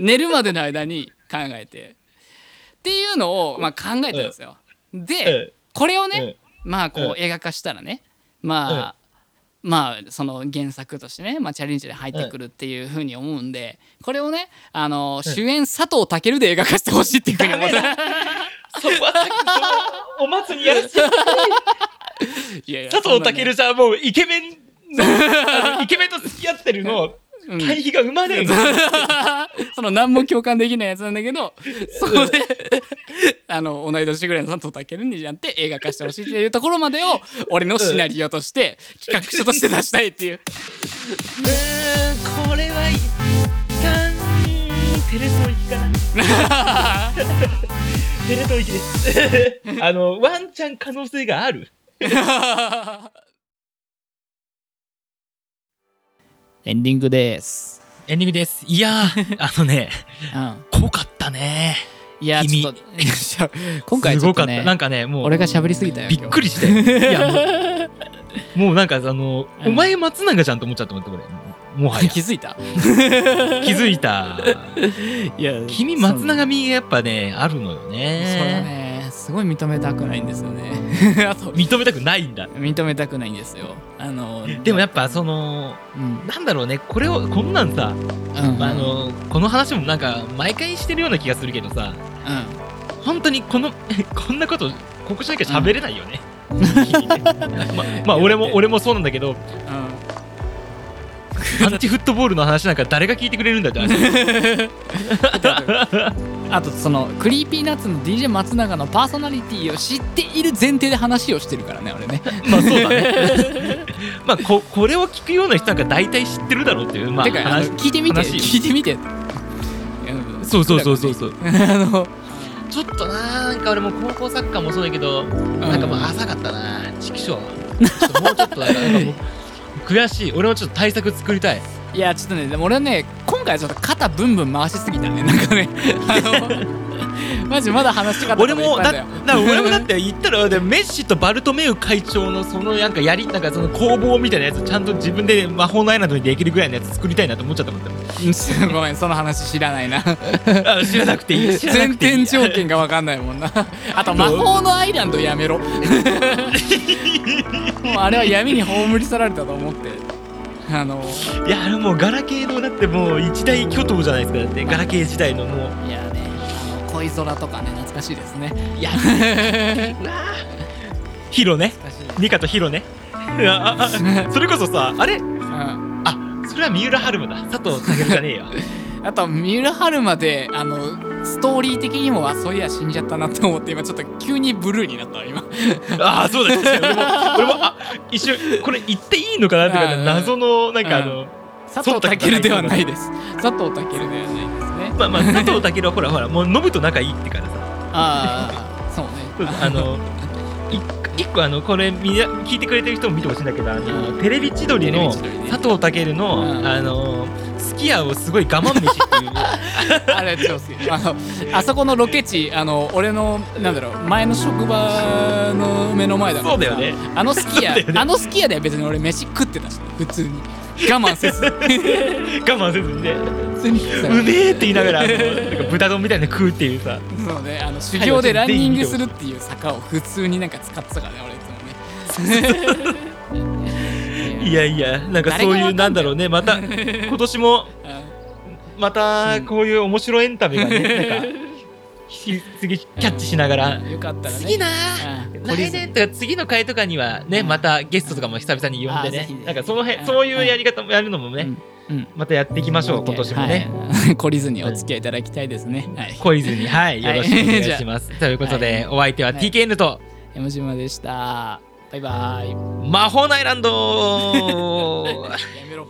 [SPEAKER 2] 寝るまでの間に考えて。っていうのをまあ考えたんですよ。でこれをねまあこ
[SPEAKER 1] う
[SPEAKER 2] 映画化したらねまあまあその原作としてね、まあ、チャレンジで入ってくるっていうふうに思うんでこれをねあの主演佐藤健で映画化してほしいっていうふうに思って
[SPEAKER 1] そこはお祭りやらせて。
[SPEAKER 2] いやいや
[SPEAKER 1] 佐藤健じゃもうイケメンイケメンと付き合ってるの
[SPEAKER 2] うん
[SPEAKER 1] 対比が生まれる。の、
[SPEAKER 2] その何も共感できないやつなんだけどそこで あの同い年ぐらいの佐藤健にやって映画化してほしいっていうところまでを俺のシナリオとして企画書として出したいっていう。
[SPEAKER 1] うーんこれはいかんテレ東行きかな。テレ東行きです。あのワンチャン可能性がある
[SPEAKER 2] エンディングです、
[SPEAKER 1] エンディングです。いやー あのね
[SPEAKER 2] うん、
[SPEAKER 1] 濃かったね。
[SPEAKER 2] いや
[SPEAKER 1] 君。
[SPEAKER 2] ちょっと 今回
[SPEAKER 1] すごかった、
[SPEAKER 2] ちょっとね
[SPEAKER 1] なんかねもう
[SPEAKER 2] 俺が喋りすぎたよ
[SPEAKER 1] びっくりして。いやもう もうなんかあの、
[SPEAKER 2] うん。
[SPEAKER 1] お前松永ちゃんと思っちゃったもん俺。もはや。
[SPEAKER 2] 気づいた。
[SPEAKER 1] 気づいた。
[SPEAKER 2] いや
[SPEAKER 1] 君松永美がやっぱねあるのよ
[SPEAKER 2] それは
[SPEAKER 1] ね
[SPEAKER 2] ねすごい認めたくないんですよね。あと
[SPEAKER 1] 認めたくないんだ。
[SPEAKER 2] 認めたくないんですよ。あの
[SPEAKER 1] でもやっぱその
[SPEAKER 2] うん。
[SPEAKER 1] なんだろうね。これをこんなんさ、
[SPEAKER 2] うん。
[SPEAKER 1] あのこの話もなんか毎回してるような気がするけどさ
[SPEAKER 2] う
[SPEAKER 1] 本当にこの こんなことここしなきゃ喋れないよね、ままあ俺も俺もそうなんだけど
[SPEAKER 2] んうん
[SPEAKER 1] アンチフットボールの話なんか誰が聞いてくれるんだって話。
[SPEAKER 2] あとその Creepy Nuts の DJ 松永のパーソナリティを知っている前提で話をしてるからね俺ね。
[SPEAKER 1] まあそうだね。まあここれを聞くような人なんか大体知ってるだろうっていうまあ
[SPEAKER 2] てかあ聞いてみて聞いてみて。
[SPEAKER 1] そうそうそうそうそう。
[SPEAKER 2] あの
[SPEAKER 1] ちょっとななんか俺も高校サッカーもそうだけど、なんかもう浅かったな畜生もうちょっとなんか悔しい。俺もちょっと対策作りたい。
[SPEAKER 2] いやちょっとねでも俺はね今回はちょっと肩ブンブン回しすぎたね。なんかねあの マジまだ話したかった
[SPEAKER 1] 俺もだ
[SPEAKER 2] だよ
[SPEAKER 1] だ俺もだって言ったらでメッシとバルトメウ会長のそのなんかやりなんかその攻防みたいなやつちゃんと自分で魔法のアイランドにできるぐらいのやつ作りたいなと思っちゃったもん
[SPEAKER 2] ごめんその話知らないな。
[SPEAKER 1] あ知らなくていい。
[SPEAKER 2] 前提条件が分かんないもんな。あと魔法のアイランドやめろ。もうあれは闇に葬り去られたと思ってあの
[SPEAKER 1] いやあれもうガラケーのだってもう一大巨頭じゃないですか。だってガラケー時代のもう。
[SPEAKER 2] いやねあの恋空とかね懐かしいですね。
[SPEAKER 1] いや。ヒロね。ニカとヒロね。ああそれこそさあれ？
[SPEAKER 2] うん。
[SPEAKER 1] あそれは三浦春馬だ。佐藤健じゃねえよ。
[SPEAKER 2] あと三浦春馬であのストーリー的にもあそういや死んじゃったなって思って今ちょっと急にブルーになったわ今。
[SPEAKER 1] ああそうだ確かに俺も俺もあ一瞬これ言っていいのかな？って謎のなんかあの
[SPEAKER 2] 佐藤健ではないです。佐藤健ではないですね。
[SPEAKER 1] まあまあ佐藤健はほらほらもうノブと仲いいってからさ。
[SPEAKER 2] ああそうね。
[SPEAKER 1] あのい 一個あのこれみ聞いてくれてる人も見てほしいんだけどあのテレビ千鳥の佐藤健の、
[SPEAKER 2] うん。
[SPEAKER 1] あのすき家をすごい我慢飯っていう。
[SPEAKER 2] あれ超好きあのあそこのロケ地あの俺のなんだろう前の職場の目の前だから
[SPEAKER 1] そうだよね。
[SPEAKER 2] あのすき家、
[SPEAKER 1] ね。
[SPEAKER 2] あのすき家では別に俺飯食ってたし普通に我慢せず。
[SPEAKER 1] 我慢せずにね。うめえって言いながらあのなんか豚丼みたいなの食うっていうさ。
[SPEAKER 2] そうねあの修行でランニングするっていう坂を普通になんか使ってたからね俺いつもね。
[SPEAKER 1] いやいやなんかそういうなんだろうね。また今年も またこういう面白いエンタメがねなんかひ次キャッチしながら。
[SPEAKER 2] うんよかったらね。
[SPEAKER 1] 次な。
[SPEAKER 2] うん。
[SPEAKER 1] 来年。とか次の回とかにはね、
[SPEAKER 2] うん。
[SPEAKER 1] またゲストとかも久々に呼んでね。なんかその辺、
[SPEAKER 2] うん。
[SPEAKER 1] そういうやり方もやるのもね、
[SPEAKER 2] うん。うん。
[SPEAKER 1] またやっていきましょう今年もね、
[SPEAKER 2] はい。懲りずにお付き合いいただきたいですね。はい。
[SPEAKER 1] 懲りずに。はいよろしくお願いします、ということで、
[SPEAKER 2] は
[SPEAKER 1] お相手は
[SPEAKER 2] はい。
[SPEAKER 1] TKN と、
[SPEAKER 2] 山島でした。バイバイ。
[SPEAKER 1] 魔法のアイランド
[SPEAKER 2] やめろ